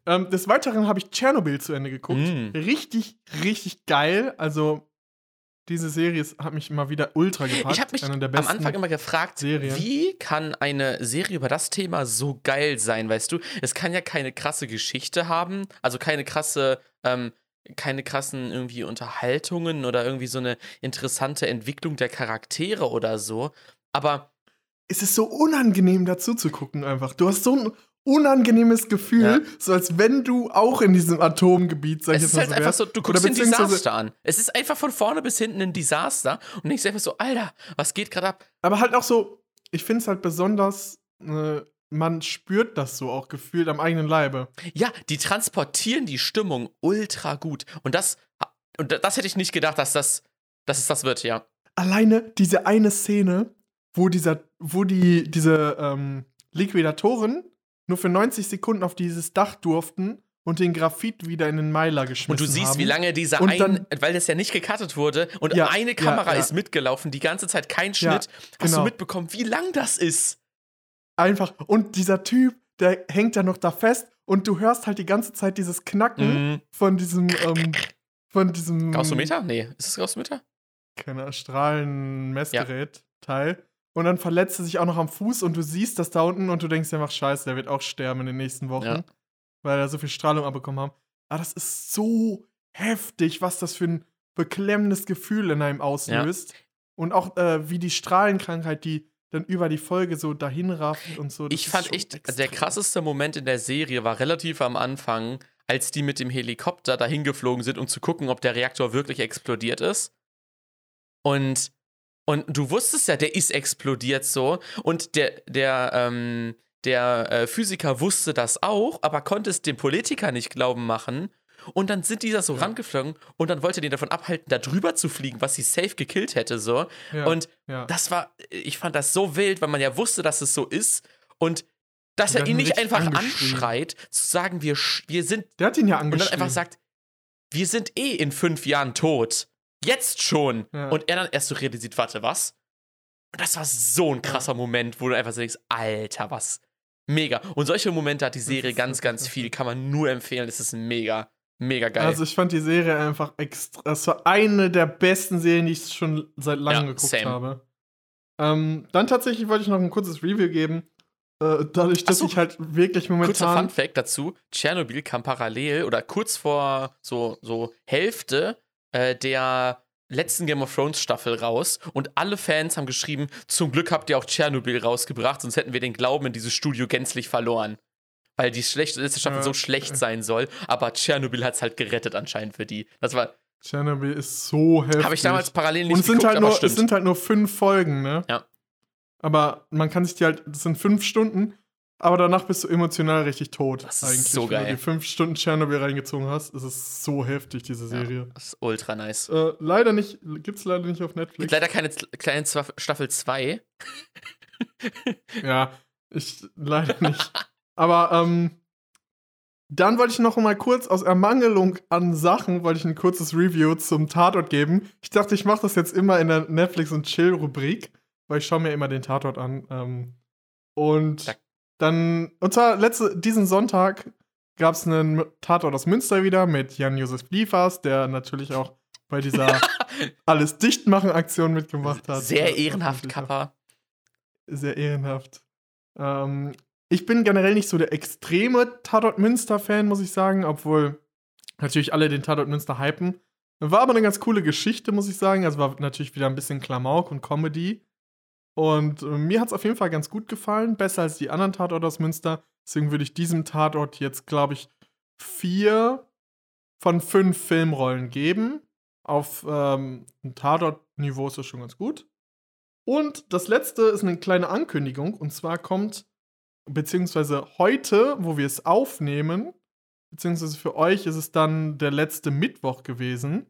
Ähm, des Weiteren habe ich Tschernobyl zu Ende geguckt. Mm. Richtig, richtig geil. Also, diese Serie hat mich immer wieder ultra gepackt. Ich habe mich am Anfang immer gefragt, Serien. wie kann eine Serie über das Thema so geil sein, weißt du? Es kann ja keine krasse Geschichte haben, also keine krasse, ähm, keine krassen irgendwie Unterhaltungen oder irgendwie so eine interessante Entwicklung der Charaktere oder so. Aber es ist so unangenehm dazu zu gucken einfach. Du hast so ein unangenehmes Gefühl, Ja. so als wenn du auch in diesem Atomgebiet, sag ich es jetzt ist mal halt so einfach so, du guckst dir ein Desaster an. Es ist einfach von vorne bis hinten ein Desaster und denkst einfach so, Alter, was geht gerade ab? Aber halt auch so, ich finde es halt besonders, äh, man spürt das so auch gefühlt am eigenen Leibe. Ja, die transportieren die Stimmung ultra gut. Und das, und das hätte ich nicht gedacht, dass das, dass es das wird, ja. Alleine diese eine Szene, wo dieser, wo die, diese ähm, Liquidatoren nur für 90 Sekunden auf dieses Dach durften und den Graphit wieder in den Meiler geschmissen Und du siehst, haben. wie lange dieser Und ein, dann- weil das ja nicht gecuttet wurde und Ja, eine ja, Kamera ja. ist mitgelaufen, die ganze Zeit kein Ja, Schnitt. Hast genau. du mitbekommen, wie lang das ist? Einfach. Und dieser Typ, der hängt ja noch da fest und du hörst halt die ganze Zeit dieses Knacken Mhm. von diesem, ähm, von diesem. Gaußometer? Nee, ist es Gaußometer? keine Ahnung, Strahlenmessgerät Teil. Und dann verletzt er sich auch noch am Fuß und du siehst das da unten und du denkst dir einfach, scheiße, der wird auch sterben in den nächsten Wochen, Ja. weil er so viel Strahlung abbekommen haben. Aber das ist so heftig, was das für ein beklemmendes Gefühl in einem auslöst. Und auch äh, wie die Strahlenkrankheit, die dann über die Folge so dahin rafft und so. Ich fand echt, der extrem. krasseste Moment in der Serie war relativ am Anfang, als die mit dem Helikopter dahin geflogen sind, um zu gucken, ob der Reaktor wirklich explodiert ist. Und, und du wusstest ja, der ist explodiert so. Und der, der, ähm, der äh, Physiker wusste das auch, aber konnte es dem Politiker nicht glauben machen. Und dann sind die da so Ja. rangeflogen und dann wollte den davon abhalten, da drüber zu fliegen, was sie safe gekillt hätte, so. Ja, Und ja. das war, ich fand das so wild, weil man ja wusste, dass es so ist. Und dass Und er ihn nicht einfach angeschrien. anschreit, zu sagen, wir, wir sind, der hat ihn ja und angeschrieben. dann einfach sagt, wir sind eh in fünf Jahren tot. Jetzt schon. Ja. Und er dann erst so realisiert, warte, was? Und das war so ein krasser Moment, wo du einfach so denkst, Alter, was? Mega. Und solche Momente hat die Serie ganz, ganz viel. Kann man nur empfehlen. Das ist mega, mega geil. Also ich fand die Serie einfach extra. Das war eine der besten Serien, die ich schon seit langem Ja, geguckt same. habe. Ähm, dann tatsächlich wollte ich noch ein kurzes Review geben. Äh, dadurch, dass so. ich halt wirklich Kurzer momentan. Funfact dazu: Tschernobyl kam parallel oder kurz vor so, so Hälfte äh, der letzten Game of Thrones Staffel raus und alle Fans haben geschrieben: Zum Glück habt ihr auch Tschernobyl rausgebracht, sonst hätten wir den Glauben in dieses Studio gänzlich verloren. Weil die schlechte, letzte Staffel Ja. so schlecht sein soll, aber Tschernobyl hat es halt gerettet anscheinend für die. Das war, Tschernobyl ist so heftig. habe ich damals parallel nicht Und es sind, geguckt, halt nur, es sind halt nur fünf Folgen, ne? Ja. Aber man kann sich die halt, das sind fünf Stunden, aber danach bist du emotional richtig tot. Das ist so Wenn geil. du die fünf Stunden Tschernobyl reingezogen hast, ist es so heftig, diese Serie. das ist ultra nice. Äh, leider nicht, gibt's leider nicht auf Netflix. Gibt leider keine kleine Staffel 2. Ja, ich leider nicht. Aber ähm, dann wollte ich noch mal kurz aus Ermangelung an Sachen, wollte ich ein kurzes Review zum Tatort geben. Ich dachte, ich mache das jetzt immer in der Netflix und Chill-Rubrik, weil ich schaue mir immer den Tatort an. Ähm, und Da- dann, und zwar letzte, diesen Sonntag gab es einen Tatort aus Münster wieder mit Jan-Josef Liefers, der natürlich auch bei dieser alles dichtmachen Aktion mitgemacht hat. Sehr ehrenhaft, Kappa. sehr ehrenhaft. Ähm, ich bin generell nicht so der extreme Tatort Münster-Fan, muss ich sagen, obwohl natürlich alle den Tatort Münster hypen. War aber eine ganz coole Geschichte, muss ich sagen. Also war natürlich wieder ein bisschen Klamauk und Comedy. Und äh, mir hat es auf jeden Fall ganz gut gefallen, besser als die anderen Tatorte aus Münster. Deswegen würde ich diesem Tatort jetzt, glaube ich, vier von fünf Filmrollen geben. Auf ähm, Tatort-Niveau ist das schon ganz gut. Und das letzte ist eine kleine Ankündigung. Und zwar kommt, beziehungsweise heute, wo wir es aufnehmen, beziehungsweise für euch ist es dann der letzte Mittwoch gewesen,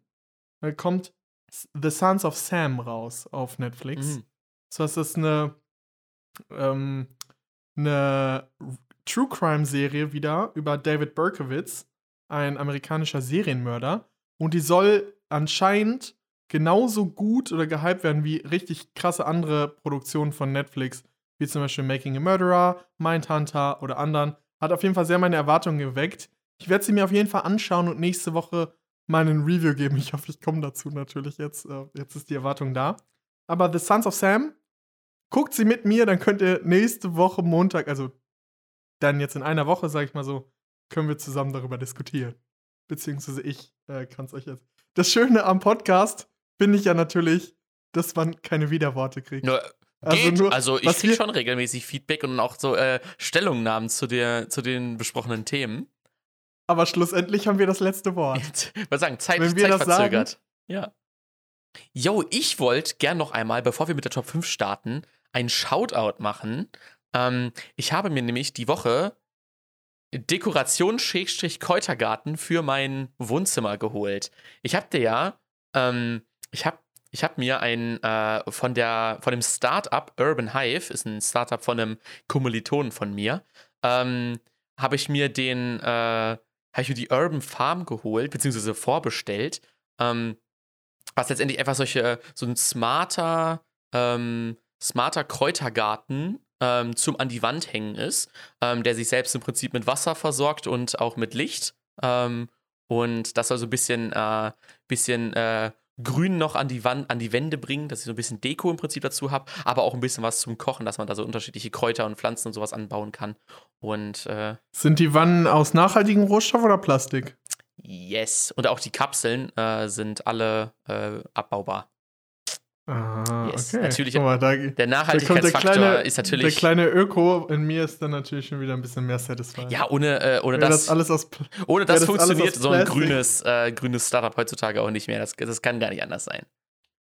äh, kommt The Sons of Sam raus auf Netflix. Mhm. So ist das eine, ähm, eine True Crime Serie wieder über David Berkowitz, ein amerikanischer Serienmörder. Und die soll anscheinend genauso gut oder gehypt werden wie richtig krasse andere Produktionen von Netflix, wie zum Beispiel Making a Murderer, Mindhunter oder anderen. Hat auf jeden Fall sehr meine Erwartungen geweckt. Ich werde sie mir auf jeden Fall anschauen und nächste Woche mal einen Review geben. Ich hoffe, ich komme dazu natürlich jetzt. Äh, Jetzt ist die Erwartung da. Aber The Sons of Sam, guckt sie mit mir, dann könnt ihr nächste Woche Montag, also dann jetzt in einer Woche, sag ich mal so, können wir zusammen darüber diskutieren. Beziehungsweise ich äh, kann es euch jetzt. Das Schöne am Podcast finde ich ja natürlich, dass man keine Widerworte kriegt. Nur, Also geht. nur, also ich kriege schon regelmäßig Feedback und auch so äh, Stellungnahmen zu, der, zu den besprochenen Themen. Aber schlussendlich haben wir das letzte Wort. Ich würde sagen, Zeit, Wenn wir Zeit das verzögert. Ja. Yo, ich wollte gern noch einmal, bevor wir mit der Top 5 starten, einen Shoutout machen. Ähm, ich habe mir nämlich die Woche Dekoration-Kräutergarten für mein Wohnzimmer geholt. Ich habe dir ja, ähm, ich habe ich hab mir ein äh, von der von dem Startup Urban Hive, ist ein Startup von einem Kommilitonen von mir, ähm, habe ich mir den, äh, habe ich mir die Urban Farm geholt, beziehungsweise vorbestellt. Ähm, was letztendlich einfach solche, so ein smarter, ähm, smarter Kräutergarten ähm, zum an die Wand hängen ist, ähm, der sich selbst im Prinzip mit Wasser versorgt und auch mit Licht. Ähm, und das soll so ein bisschen, äh, bisschen äh, Grün noch an die Wand, an die Wände bringen, dass ich so ein bisschen Deko im Prinzip dazu habe, aber auch ein bisschen was zum Kochen, dass man da so unterschiedliche Kräuter und Pflanzen und sowas anbauen kann. Und äh, Sind die Wannen aus nachhaltigem Rohstoff oder Plastik? Yes. Und auch die Kapseln äh, sind alle äh, abbaubar. Ah, Yes, okay. natürlich- mal, da, Der der Nachhaltigkeitsfaktor kleine, ist der natürlich. kleine Öko in mir ist dann natürlich schon wieder ein bisschen mehr satisfied. ja, ohne, äh, ohne das, das alles aus ohne das das funktioniert so ein grünes, äh, grünes Startup heutzutage auch nicht mehr. Das, das kann gar nicht anders sein.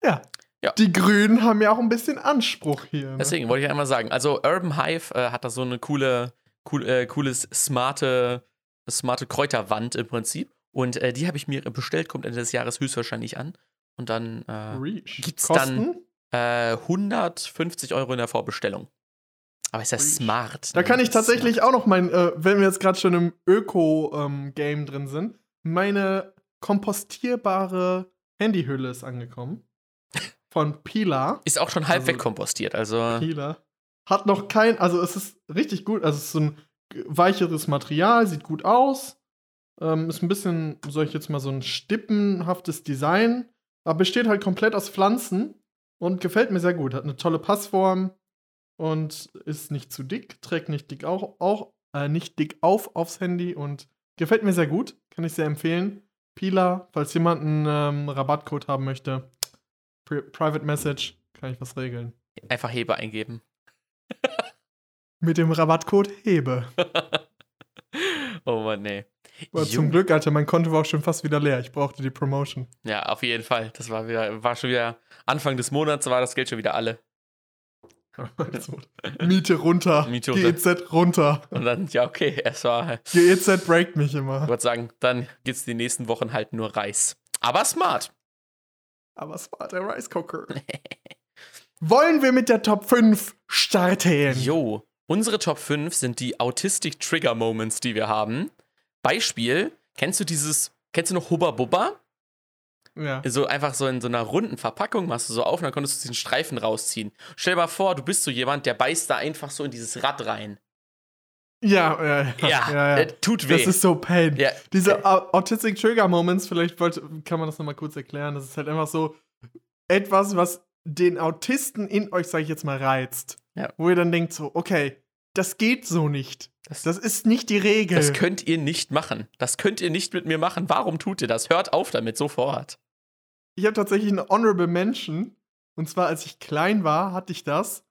Ja. Ja. Die Grünen haben ja auch ein bisschen Anspruch hier. Ne? Deswegen wollte ich einmal sagen, also Urban Hive äh, hat da so eine coole, cool, äh, cooles, smarte, smarte Kräuterwand im Prinzip. Und äh, die habe ich mir bestellt, kommt Ende des Jahres höchstwahrscheinlich an. Und dann äh, Reach. gibt's Kosten? äh, 150 Euro in der Vorbestellung. Aber ist ja Reach. smart. Da ne? kann ich Smart. tatsächlich auch noch mein, äh, wenn wir jetzt gerade schon im Öko-Game drin sind, meine kompostierbare Handyhülle ist angekommen. Von Pila. Ist auch schon halb Also- wegkompostiert. Also, Pila. Hat noch kein, also es ist richtig gut, also es ist so ein weicheres Material, sieht gut aus. Ähm, ist ein bisschen, soll ich jetzt mal so ein stippenhaftes Design, aber besteht halt komplett aus Pflanzen und gefällt mir sehr gut. Hat eine tolle Passform und ist nicht zu dick, trägt nicht dick auch, auch äh, nicht dick auf aufs Handy und gefällt mir sehr gut. Kann ich sehr empfehlen. Pila, falls jemand einen ähm, Rabattcode haben möchte, Pri Private Message, kann ich was regeln. einfach Hebe eingeben. Mit dem Rabattcode Hebe. oh Mann, nee. Aber zum Glück, Alter, mein Konto war auch schon fast wieder leer. Ich brauchte die Promotion. Ja, auf jeden Fall. Das war wieder, war schon wieder Anfang des Monats, war das Geld schon wieder alle. Miete runter. Miete runter. GEZ runter. Und dann, ja, okay, es war, ich GEZ breakt mich immer. würde sagen, dann gibt's die nächsten Wochen halt nur Reis. Aber smart. Aber es war der Rice Cooker. Wollen wir mit der Top 5 starten? Jo, unsere Top 5 sind die Autistic Trigger Moments, die wir haben. Beispiel, kennst du dieses, kennst du noch Hubba Bubba? Ja. So einfach so in so einer runden Verpackung machst du so auf und dann konntest du diesen Streifen rausziehen. Stell dir mal vor, du bist so jemand, der beißt da einfach so in dieses Rad rein. Ja, ja, ja. Ja, ja, ja. äh, tut weh. Das ist so Pain. ja, Diese Au- Autistic Trigger Moments, vielleicht wollte, kann man das nochmal kurz erklären. Das ist halt einfach so etwas, was den Autisten in euch, sag ich jetzt mal, reizt. Ja. Wo ihr dann denkt so, okay, das geht so nicht. Das- Das ist nicht die Regel. Das könnt ihr nicht machen. Das könnt ihr nicht mit mir machen. Warum tut ihr das? Hört auf damit sofort. ich habe tatsächlich eine Honorable Mention. Und zwar, als ich klein war, hatte ich das,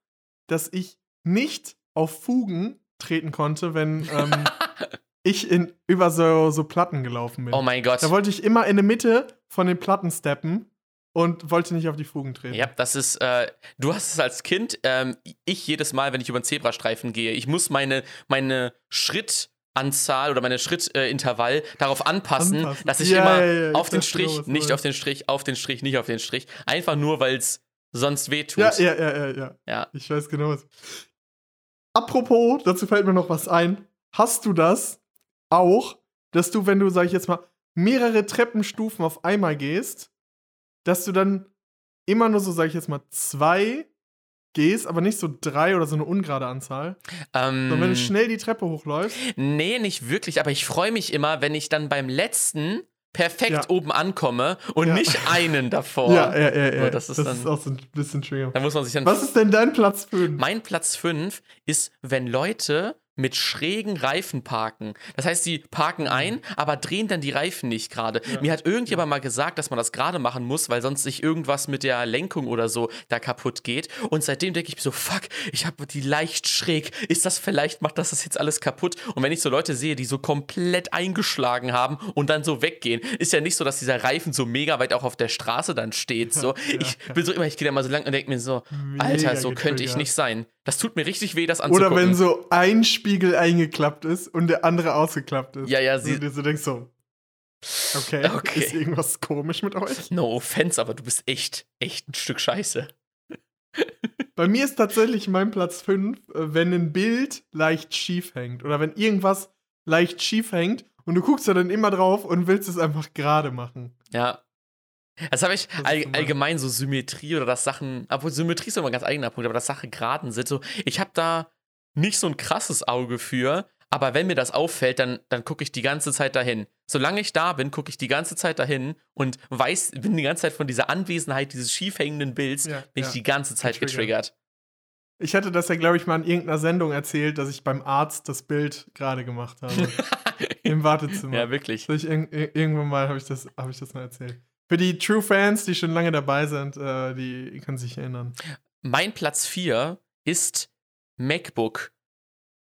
dass ich nicht auf Fugen treten konnte, wenn ähm, ich in, über so, so Platten gelaufen bin. Oh mein Gott. Da wollte ich immer in der Mitte von den Platten steppen und wollte nicht auf die Fugen treten. Ja, das ist, äh, du hast es als Kind, ähm, ich jedes Mal, wenn ich über den Zebrastreifen gehe, ich muss meine, meine Schritt, Anzahl oder meine Schrittintervall darauf anpassen, Anpassen. dass ich Ja, immer ja, ja, ich auf den weiß genau, Strich, du nicht auf den Strich, auf den Strich, nicht auf den Strich. Einfach nur, weil es sonst wehtut. Ja, ja, ja, ja, ja. Ja. Ich weiß genau was. Apropos, dazu fällt mir noch was ein. Hast du das auch, dass du, wenn du, sag ich jetzt mal, mehrere Treppenstufen auf einmal gehst, dass du dann immer nur so, sag ich jetzt mal, zwei gehst, aber nicht so drei oder so eine ungerade Anzahl. Ähm, Sondern wenn du schnell die Treppe hochläufst. Nee, nicht wirklich, aber ich freue mich immer, wenn ich dann beim letzten perfekt Ja. oben ankomme und Ja. nicht einen davor. Ja, ja, ja, ja. Das ist dann- auch so ein bisschen trigger. Da muss man sich dann. Was ist denn dein Platz 5? Mein Platz 5 ist, wenn Leute mit schrägen Reifen parken. Das heißt, sie parken ein, aber drehen dann die Reifen nicht gerade. Mhm. Ja. Mir hat irgendjemand mal gesagt, dass man das gerade machen muss, weil sonst sich irgendwas mit der Lenkung oder so da kaputt geht. Und seitdem denke ich mir so, fuck, ich habe die leicht schräg. Ist das vielleicht, macht das das jetzt alles kaputt? Und wenn ich so Leute sehe, die so komplett eingeschlagen haben und dann so weggehen, ist ja nicht so, dass dieser Reifen so mega weit auch auf der Straße dann steht. So. ich bin so immer, ich gehe da mal so lang und denke mir so, Mega Alter, so könnte ich nicht sein. Das tut mir richtig weh, das anzugucken. Oder wenn so ein Spiegel eingeklappt ist und der andere ausgeklappt ist. Ja, ja, sie- du so denkst so, okay, Okay. ist irgendwas komisch mit euch? No offense, aber du bist echt, echt ein Stück Scheiße. Bei mir ist tatsächlich mein Platz 5, wenn ein Bild leicht schief hängt oder wenn irgendwas leicht schief hängt und du guckst da dann immer drauf und willst es einfach gerade machen. Ja. Das habe ich all, so mein- allgemein so Symmetrie oder das Sachen, obwohl Symmetrie ist immer ein ganz eigener Punkt, aber dass Sachen geraden sind, so, ich habe da nicht so ein krasses Auge für, aber wenn mir das auffällt, dann, dann gucke ich die ganze Zeit dahin. Solange ich da bin, gucke ich die ganze Zeit dahin und weiß, bin die ganze Zeit von dieser Anwesenheit dieses schief hängenden Bilds, Ja, bin ja. ich die ganze Zeit Getriggert. getriggert. Ich hatte das ja, glaube ich, mal in irgendeiner Sendung erzählt, dass ich beim Arzt das Bild gerade gemacht habe. Im Wartezimmer. ja, wirklich. Das ich irg ir- irgendwann mal habe ich, das- hab ich das mal erzählt. Für die True Fans, die schon lange dabei sind, äh, die können sich erinnern. Mein Platz 4 ist MacBook,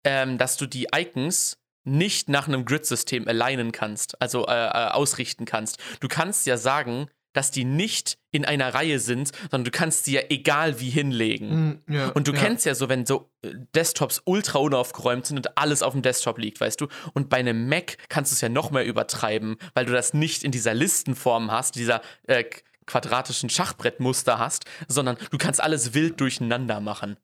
ähm, dass du die Icons nicht nach einem Grid-System alignen kannst, also äh, äh, ausrichten kannst. Du kannst ja sagen, dass die nicht in einer Reihe sind, sondern du kannst sie ja egal wie hinlegen. Mm, ja, Und du ja. kennst ja so, wenn so äh, Desktops ultra unaufgeräumt sind und alles auf dem Desktop liegt, weißt du? Und bei einem Mac kannst du es ja noch mehr übertreiben, weil du das nicht in dieser Listenform hast, dieser äh, quadratischen Schachbrettmuster hast, sondern du kannst alles wild durcheinander machen.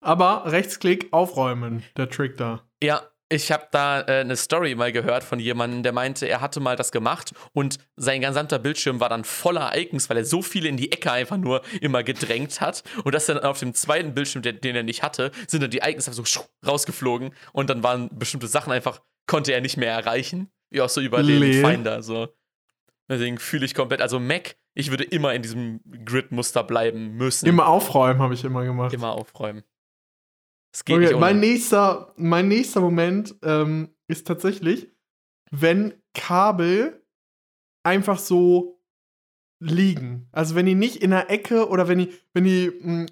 Aber Rechtsklick aufräumen, der Trick da. Ja, ich habe da äh, eine Story mal gehört von jemandem, der meinte, er hatte mal das gemacht und sein gesamter Bildschirm war dann voller Icons, weil er so viele in die Ecke einfach nur immer gedrängt hat. Und dass dann auf dem zweiten Bildschirm, den, den er nicht hatte, sind dann die Icons einfach so rausgeflogen und dann waren bestimmte Sachen einfach, konnte er nicht mehr erreichen. Auch so über den. Finder. So. Deswegen fühle ich komplett, also Mac, ich würde immer in diesem Grid-Muster bleiben müssen. Immer aufräumen habe ich immer gemacht. Immer aufräumen. Es geht Okay, nicht ohne. mein, nächster, mein nächster Moment ähm, ist tatsächlich, wenn Kabel einfach so liegen. Also wenn die nicht in der Ecke oder wenn die, wenn die mh,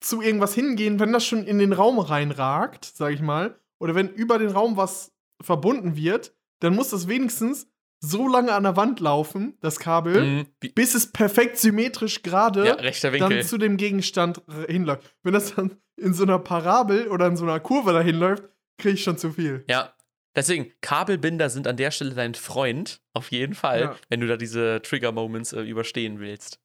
zu irgendwas hingehen, wenn das schon in den Raum reinragt, sag ich mal, oder wenn über den Raum was verbunden wird, dann muss das wenigstens so lange an der Wand laufen, das Kabel, Mhm, bis es perfekt symmetrisch gerade ja, dann zu dem Gegenstand hinläuft. Wenn das dann in so einer Parabel oder in so einer Kurve dahin läuft, kriege ich schon zu viel. Ja. Deswegen, Kabelbinder sind an der Stelle dein Freund, auf jeden Fall, Ja. wenn du da diese Trigger-Moments äh, überstehen willst.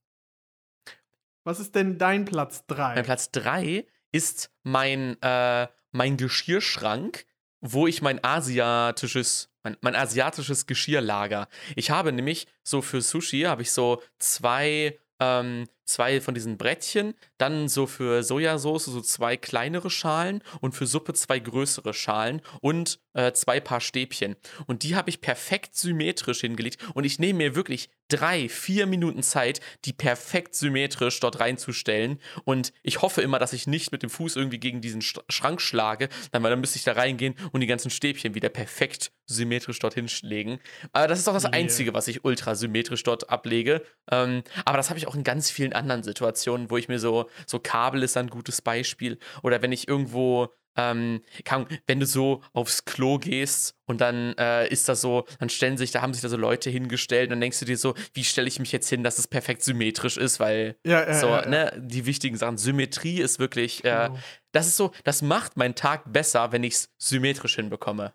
Was ist denn dein Platz 3? Mein Platz 3 ist mein, äh, mein Geschirrschrank, wo ich mein asiatisches, mein, mein asiatisches Geschirr lager. Ich habe nämlich so für Sushi habe ich so zwei, ähm, zwei von diesen Brettchen, dann so für Sojasauce so zwei kleinere Schalen und für Suppe zwei größere Schalen und äh, zwei Paar Stäbchen. Und die habe ich perfekt symmetrisch hingelegt und ich nehme mir wirklich drei, vier Minuten Zeit, die perfekt symmetrisch dort reinzustellen. Und ich hoffe immer, dass ich nicht mit dem Fuß irgendwie gegen diesen Sch Schrank schlage, dann, weil dann müsste ich da reingehen und die ganzen Stäbchen wieder perfekt symmetrisch dorthin legen. Aber das ist auch das Yeah. Einzige, was ich ultra symmetrisch dort ablege. Ähm, aber das habe ich auch in ganz vielen anderen Situationen, wo ich mir so, so Kabel ist ein gutes Beispiel. Oder wenn ich irgendwo ähm, Ahnung, wenn du so aufs Klo gehst und dann äh, ist das so, dann stellen sich, da haben sich da so Leute hingestellt und dann denkst du dir so, wie stelle ich mich jetzt hin, dass es perfekt symmetrisch ist, weil Ja, ja, so, ja, ne, die wichtigen Sachen, Symmetrie ist wirklich, äh, Genau. das ist so, das macht meinen Tag besser, wenn ich es symmetrisch hinbekomme.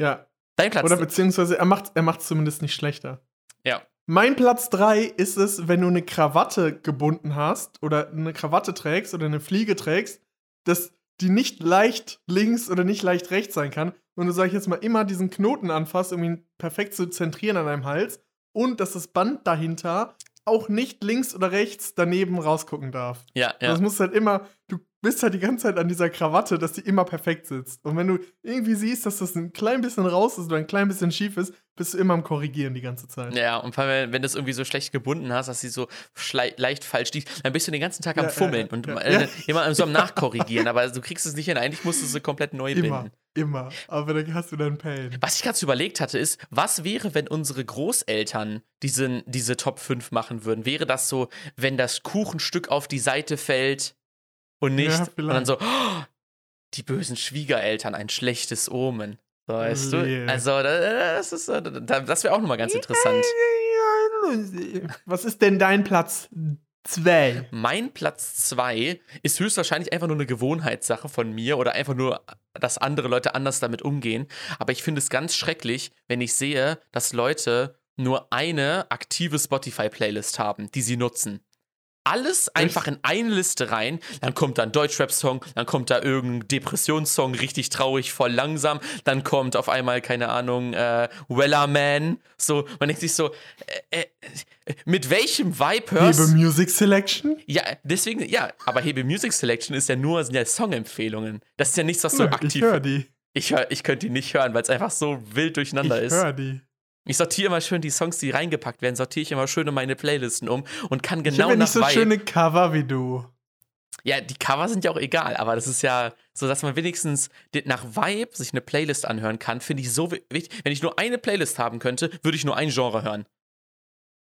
Ja. Dein Platz. Oder beziehungsweise er macht er macht's zumindest nicht schlechter. ja. Mein Platz 3 ist es, wenn du eine Krawatte gebunden hast oder eine Krawatte trägst oder eine Fliege trägst, dass die nicht leicht links oder nicht leicht rechts sein kann. Und du, sag ich jetzt mal, immer diesen Knoten anfasst, um ihn perfekt zu zentrieren an deinem Hals. Und dass das Band dahinter auch nicht links oder rechts daneben rausgucken darf. Ja, ja. Das muss halt immer, du bist halt die ganze Zeit an dieser Krawatte, dass die immer perfekt sitzt. Und wenn du irgendwie siehst, dass das ein klein bisschen raus ist oder ein klein bisschen schief ist, bist du immer am Korrigieren die ganze Zeit. Ja, und vor allem, wenn du es irgendwie so schlecht gebunden hast, dass sie so leicht falsch liegt, dann bist du den ganzen Tag am Ja, ja, Fummeln ja, und ja. äh, immer so am Nachkorrigieren, aber du kriegst es nicht hin. Eigentlich musst du sie komplett neu Immer, binden. immer. Aber dann hast du dann Pain. Was ich gerade überlegt hatte, ist, was wäre, wenn unsere Großeltern diesen, diese Top 5 machen würden? Wäre das so, wenn das Kuchenstück auf die Seite fällt und nicht? Ja, und dann so, oh, die bösen Schwiegereltern, ein schlechtes Omen. So, weißt du? Nee. Also, das, ist, das wäre auch nochmal ganz interessant. Was ist denn dein Platz 2? Mein Platz 2 ist höchstwahrscheinlich einfach nur eine Gewohnheitssache von mir oder einfach nur, dass andere Leute anders damit umgehen. Aber ich finde es ganz schrecklich, wenn ich sehe, dass Leute nur eine aktive Spotify-Playlist haben, die sie nutzen. Alles einfach in eine Liste rein, dann kommt da ein Deutschrap-Song, dann kommt da irgendein Depressionssong, richtig traurig, voll langsam, dann kommt auf einmal, keine Ahnung, äh, Weller Man, so, man denkt sich so, äh, äh, mit welchem Vibe hörst Hebe Music Selection? ja, deswegen, ja, aber Hebe Music Selection ist ja nur, sind ja Songempfehlungen. Das ist ja nichts, was so aktiv. ich höre die. Ich, hör, ich könnte die nicht hören, weil es einfach so wild durcheinander Ich ist. höre die. Ich sortiere immer schön die Songs, die reingepackt werden, sortiere ich immer schön in meine Playlisten um und kann Ich genau habe ja nach nicht so Vibe. schöne Cover wie du. Ja, die Cover sind ja auch egal, aber das ist ja so, dass man wenigstens nach Vibe sich eine Playlist anhören kann, finde ich so wi- wichtig. Wenn ich nur eine Playlist haben könnte, würde ich nur ein Genre hören.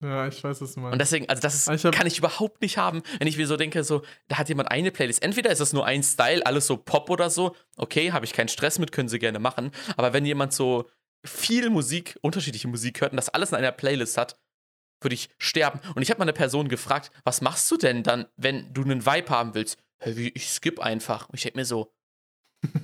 Ja, ich weiß, du meinst. Und deswegen, also das ist, Ich kann ich überhaupt nicht haben, wenn ich mir so denke, so, da hat jemand eine Playlist. Entweder ist das nur ein Style, alles so Pop oder so, okay, habe ich keinen Stress mit, können sie gerne machen. Aber wenn jemand so viel Musik, unterschiedliche Musik hört und das alles in einer Playlist hat, würde ich sterben. Und ich habe mal eine Person gefragt, was machst du denn dann, wenn du einen Vibe haben willst? Wie, ich skip einfach. Und ich denke mir so,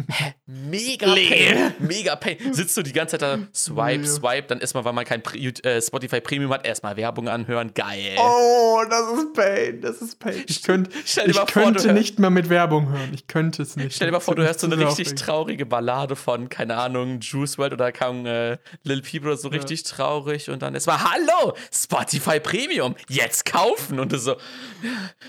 hä, mega Pain, mega Pain. Sitzt du die ganze Zeit da, swipe, swipe, dann erstmal, weil man kein äh, Spotify Premium hat, erstmal Werbung anhören, geil. Oh, das ist Pain, das ist Pain. Ich, könnt, ich vor, könnte nicht mehr mit Werbung hören. Ich könnte es nicht. Stell dir mal vor, du hörst so eine richtig traurige Ballade von, keine Ahnung, Juice WRLD oder kaum äh, Lil Peep oder so richtig traurig und dann erstmal, hallo, Spotify Premium, jetzt kaufen und du so,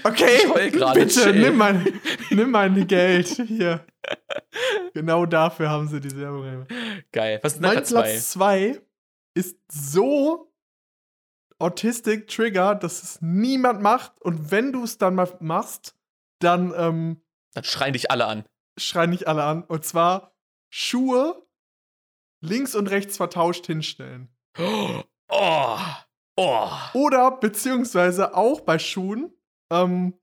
Okay, Ich heul bitte, chill. nimm mein, nimm mein Geld hier. genau dafür haben sie die Werbung. geil. Was ist Mein Platz 2? Platz 2 ist so Autistic Trigger, dass es niemand macht. Und wenn du es dann mal machst, dann ähm, Dann schreien dich alle an. schreien nicht alle an. Und zwar Schuhe links und rechts vertauscht hinstellen. Oh, oh. Oder beziehungsweise auch bei Schuhen, ähm,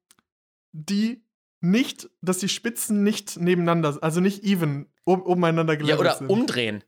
die nicht, dass die Spitzen nicht nebeneinander, also nicht even um, umeinander Ja, gelevelt oder sind. umdrehen.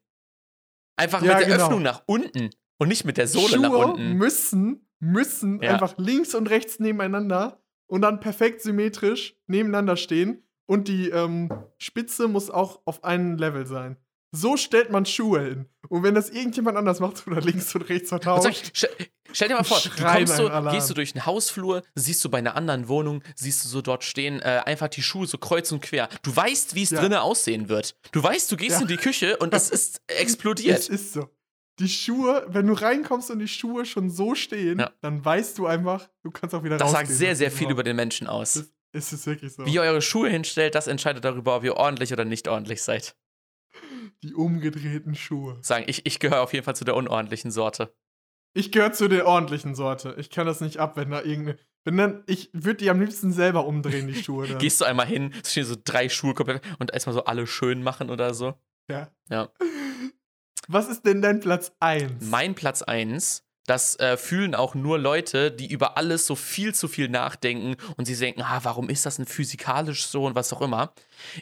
Einfach Ja, mit der genau. Öffnung nach unten und nicht mit der Sohle Schuhe nach unten. müssen, müssen Ja. einfach links und rechts nebeneinander und dann perfekt symmetrisch nebeneinander stehen. Und die ähm, Spitze muss auch auf einem Level sein. So stellt man Schuhe hin. Und wenn das irgendjemand anders macht oder links und rechts vertauscht, stell, stell dir mal vor, du kommst so, gehst du durch einen Hausflur, siehst du bei einer anderen Wohnung, siehst du so dort stehen, äh, einfach die Schuhe so kreuz und quer. Du weißt, wie es Ja. drinnen aussehen wird. Du weißt, du gehst Ja. in die Küche und es ist es explodiert. ist so. Die Schuhe, wenn du reinkommst und die Schuhe schon so stehen, Ja. dann weißt du einfach, du kannst auch wieder Das sagt rausgehen sehr, aus sehr dem viel Raum. über den Menschen aus. Das ist es wirklich so. Wie ihr eure Schuhe hinstellt, das entscheidet darüber, ob ihr ordentlich oder nicht ordentlich seid. Die umgedrehten Schuhe. Sagen, ich, ich gehöre auf jeden Fall zu der unordentlichen Sorte. Ich gehöre zu der ordentlichen Sorte. Ich kann das nicht ab, wenn da irgendeine. Wenn dann, ich würde die am liebsten selber umdrehen, die Schuhe. Dann. Gehst du einmal hin, es stehen so drei Schuhe komplett und erstmal so alle schön machen oder so. ja. Ja. Was ist denn dein Platz 1? Mein Platz 1, das äh, fühlen auch nur Leute, die über alles so viel zu viel nachdenken und sie denken, ah, warum ist das denn physikalisch so und was auch immer,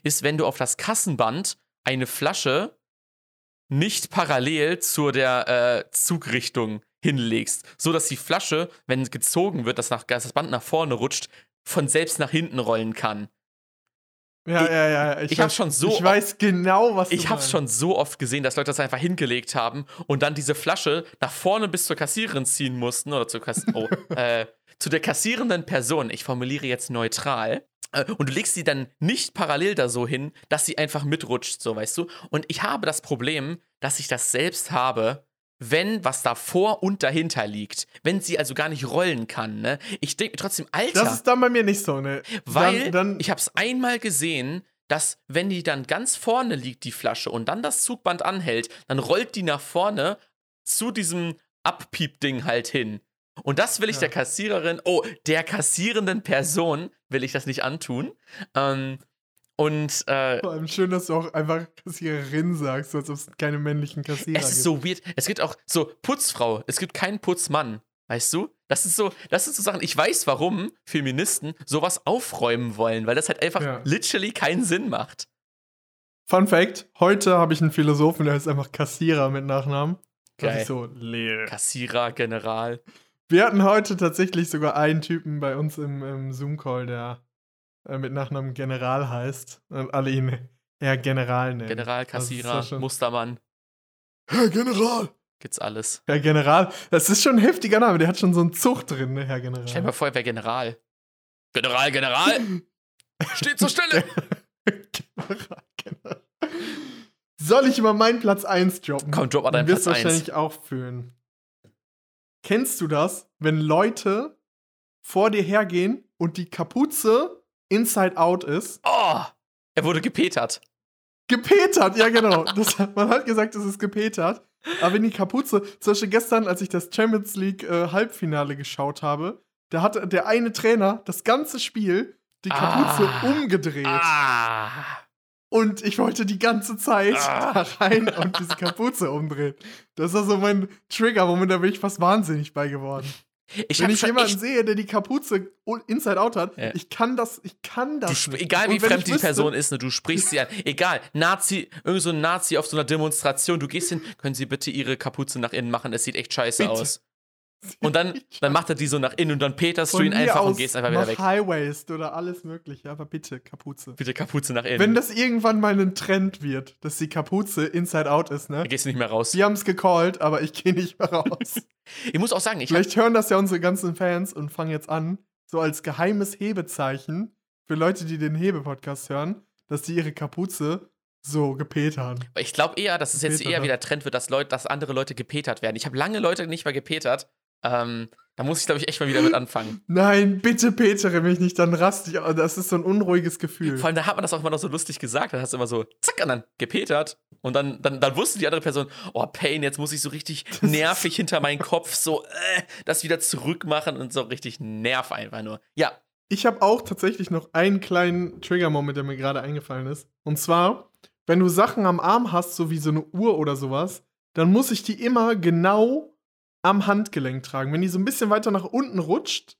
ist, wenn du auf das Kassenband eine Flasche nicht parallel zu der äh, Zugrichtung hinlegst, so dass die Flasche, wenn gezogen wird, dass, nach, dass das Band nach vorne rutscht, von selbst nach hinten rollen kann. Ja, Ich- ja, ja. ich hab's schon so Ich weiß genau, was Ich meinst. schon so oft gesehen, dass Leute das einfach hingelegt haben und dann diese Flasche nach vorne bis zur Kassiererin ziehen mussten oder zur Kass oh, äh, zu der kassierenden Person. Ich formuliere jetzt neutral. Äh, Und du legst sie dann nicht parallel da so hin, dass sie einfach mitrutscht, so weißt du. Und ich habe das Problem, dass ich das selbst habe, wenn was davor und dahinter liegt. Wenn sie also gar nicht rollen kann, ne? Ich denke trotzdem, Alter. Das ist dann bei mir nicht so, ne? Weil dann, dann, ich habe es einmal gesehen, dass wenn die dann ganz vorne liegt, die Flasche, und dann das Zugband anhält, dann rollt die nach vorne zu diesem Abpiep-Ding halt hin. Und das will ich Ja. der Kassiererin, oh, der kassierenden Person will ich das nicht antun. Ähm, und äh, Vor allem schön, dass du auch einfach Kassiererin sagst, so als ob es keine männlichen Kassierer es ist gibt. so weird. Es gibt auch so Putzfrau, es gibt keinen Putzmann. Weißt du? Das ist so, das sind so Sachen. Ich weiß, warum Feministen sowas aufräumen wollen, weil das halt einfach Ja. literally keinen Sinn macht. Fun Fact: Heute habe ich einen Philosophen, der ist einfach Kassierer mit Nachnamen. Das Geil. ist so leer. Kassierer, General. Wir hatten heute tatsächlich sogar einen Typen bei uns im, im Zoom-Call, der äh, mit Nachnamen General heißt. Und alle ihn Herr General nennen. General, Das ist Kassierer, ja Mustermann, Herr General! gibt's alles. Herr General, das ist schon ein heftiger Name, der hat schon so einen Zucht drin, ne, Herr General. Stell dir mal vor, er wäre General. General, General! Steht zur Stelle! General, General. Soll ich mal meinen Platz 1 droppen? Komm, drop mal deinen Du wirst Platz 1. wahrscheinlich auch fühlen. Kennst du das, wenn Leute vor dir hergehen und die Kapuze inside out ist? Oh! Er wurde gepetert. Gepetert, ja genau. Das, man hat gesagt, es ist gepetert. Aber wenn die Kapuze, zum Beispiel gestern, als ich das Champions League äh, Halbfinale geschaut habe, da hat der eine Trainer das ganze Spiel die Kapuze Ah. umgedreht. Ah! Und ich wollte die ganze Zeit Ah. da rein und diese Kapuze umdrehen. Das war so mein Trigger-Moment, da bin ich fast wahnsinnig bei geworden. Ich Wenn ich jemanden echt, sehe, der die Kapuze inside out hat, Ja. ich kann das, ich kann das egal wie fremd die wüsste- Person ist, ne, du sprichst sie an. Egal, Nazi, irgend so ein Nazi auf so einer Demonstration, du gehst hin, können Sie bitte Ihre Kapuze nach innen machen, es sieht echt scheiße Bitte. aus. Und dann, dann macht er die so nach innen und dann peterst du ihn einfach und gehst einfach wieder weg. Highwaist oder alles mögliche, aber bitte Kapuze. Bitte Kapuze nach innen. Wenn das irgendwann mal ein Trend wird, dass die Kapuze inside out ist, ne? dann gehst du nicht mehr raus. Sie haben es gecallt, aber ich gehe nicht mehr raus. Ich muss auch sagen, ich Vielleicht hören das ja unsere ganzen Fans und fangen jetzt an, so als geheimes Hebezeichen für Leute, die den Hebe-Podcast hören, dass die ihre Kapuze so gepetern. ich glaube eher, dass es jetzt eher wieder Trend wird, dass Leute, dass andere Leute gepetert werden. Ich habe lange Leute nicht mehr gepetert. Ähm, da muss ich, glaube ich, echt mal wieder mit anfangen. Nein, bitte petere mich nicht, dann raste ich. Das ist so ein unruhiges Gefühl. Vor allem, da hat man das auch immer noch so lustig gesagt. Da hast du immer so, zack, und dann gepetert. Und dann, dann, dann wusste die andere Person, oh, Pain, jetzt muss ich so richtig nervig hinter meinen Kopf so äh, das wieder zurückmachen und so richtig nerv einfach nur. Ja, Ich habe auch tatsächlich noch einen kleinen Trigger-Moment, der mir gerade eingefallen ist. Und zwar, wenn du Sachen am Arm hast, so wie so eine Uhr oder sowas, dann muss ich die immer genau am Handgelenk tragen. Wenn die so ein bisschen weiter nach unten rutscht,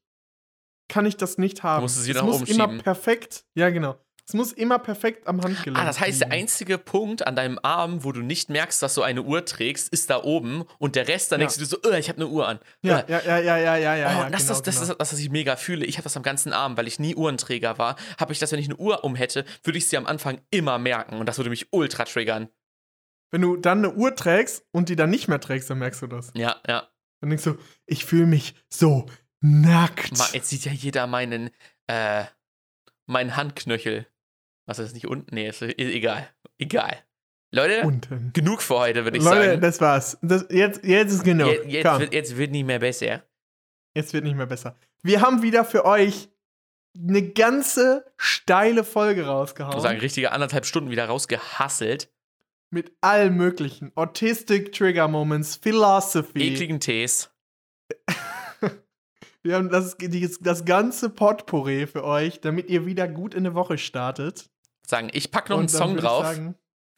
kann ich das nicht haben. sie es nach muss oben immer perfekt, ja genau. Es muss immer perfekt am Handgelenk Ah, das heißt, der liegen. einzige Punkt an deinem Arm, wo du nicht merkst, dass du eine Uhr trägst, ist da oben und der Rest, dann Ja. denkst du dir so, äh, ich habe eine Uhr an. Ja, Äh, ja, ja, ja, ja, ja, ja. oh, ja das, genau, ist, das, genau. das, was ich mega fühle. Ich habe das am ganzen Arm, weil ich nie Uhrenträger war. Habe ich das, wenn ich eine Uhr um hätte, würde ich sie am Anfang immer merken und das würde mich ultra triggern. Wenn du dann eine Uhr trägst und die dann nicht mehr trägst, dann merkst du das. Ja, ja. Dann denkst du, ich fühle mich so nackt. Ma, jetzt sieht ja jeder meinen, äh, meinen Handknöchel. Was ist nicht unten? Nee, ist egal. Egal. Leute, Unten. genug für heute, würde ich Leute, sagen. das war's. Das, jetzt, jetzt ist genug. Je, jetzt, wird, jetzt wird nicht mehr besser. jetzt wird nicht mehr besser. Wir haben wieder für euch eine ganze steile Folge Ich rausgehauen. muss sagen, richtige anderthalb Stunden wieder rausgehasselt. Mit allem möglichen. Autistic Trigger Moments, Philosophy. Ekligen Tees. Wir haben das, das ganze Potpourri für euch, damit ihr wieder gut in eine Woche startet. Sagen, ich packe noch einen Und dann Song drauf. Ich, sagen,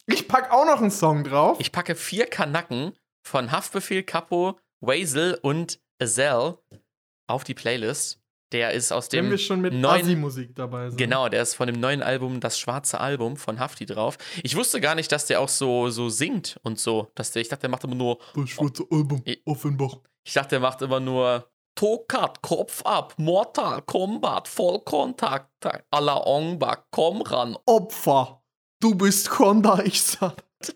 ich pack auch noch einen Song drauf. Ich packe vier Kanacken von Haftbefehl, Capo, Wazel und Azel auf die Playlist. Der ist aus wenn dem wir schon mit neuen- Assi-Musik dabei sind. Genau, der ist von dem neuen Album Das Schwarze Album von Hafti drauf. Ich wusste gar nicht, dass der auch so, so singt und so. Dass der, ich dachte, der macht immer nur, Das schwarze Album, Offenbach. ich dachte, der macht immer nur Tokat, Kopf ab, Mortal Kombat, Vollkontakt, à la Ongba, komm ran. Opfer. Du bist Konda, ich sag.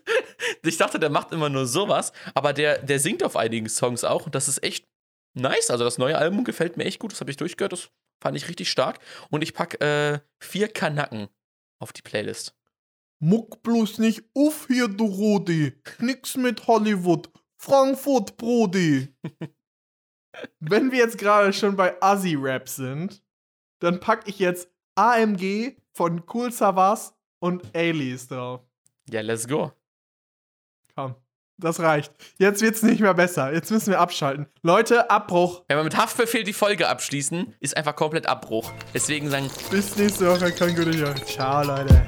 Ich dachte, der macht immer nur sowas, aber der, der singt auf einigen Songs auch und das ist echt nice. Also das neue Album gefällt mir echt gut, das habe ich durchgehört, das fand ich richtig stark. Und ich pack äh, vier Kanaken auf die Playlist. Muck bloß nicht auf hier, du Rudi. Nix mit Hollywood. Frankfurt, Brody. Wenn wir jetzt gerade schon bei Assi-Rap sind, dann pack ich jetzt AMG von Cool Savas und Alias drauf. Ja, let's go. Komm, das reicht. Jetzt wird's nicht mehr besser. Jetzt müssen wir abschalten. Leute, Abbruch. Wenn wir mit Haftbefehl die Folge abschließen, ist einfach komplett Abbruch. Deswegen sagen Bis nächste Woche. Kann gut Ciao, Leute.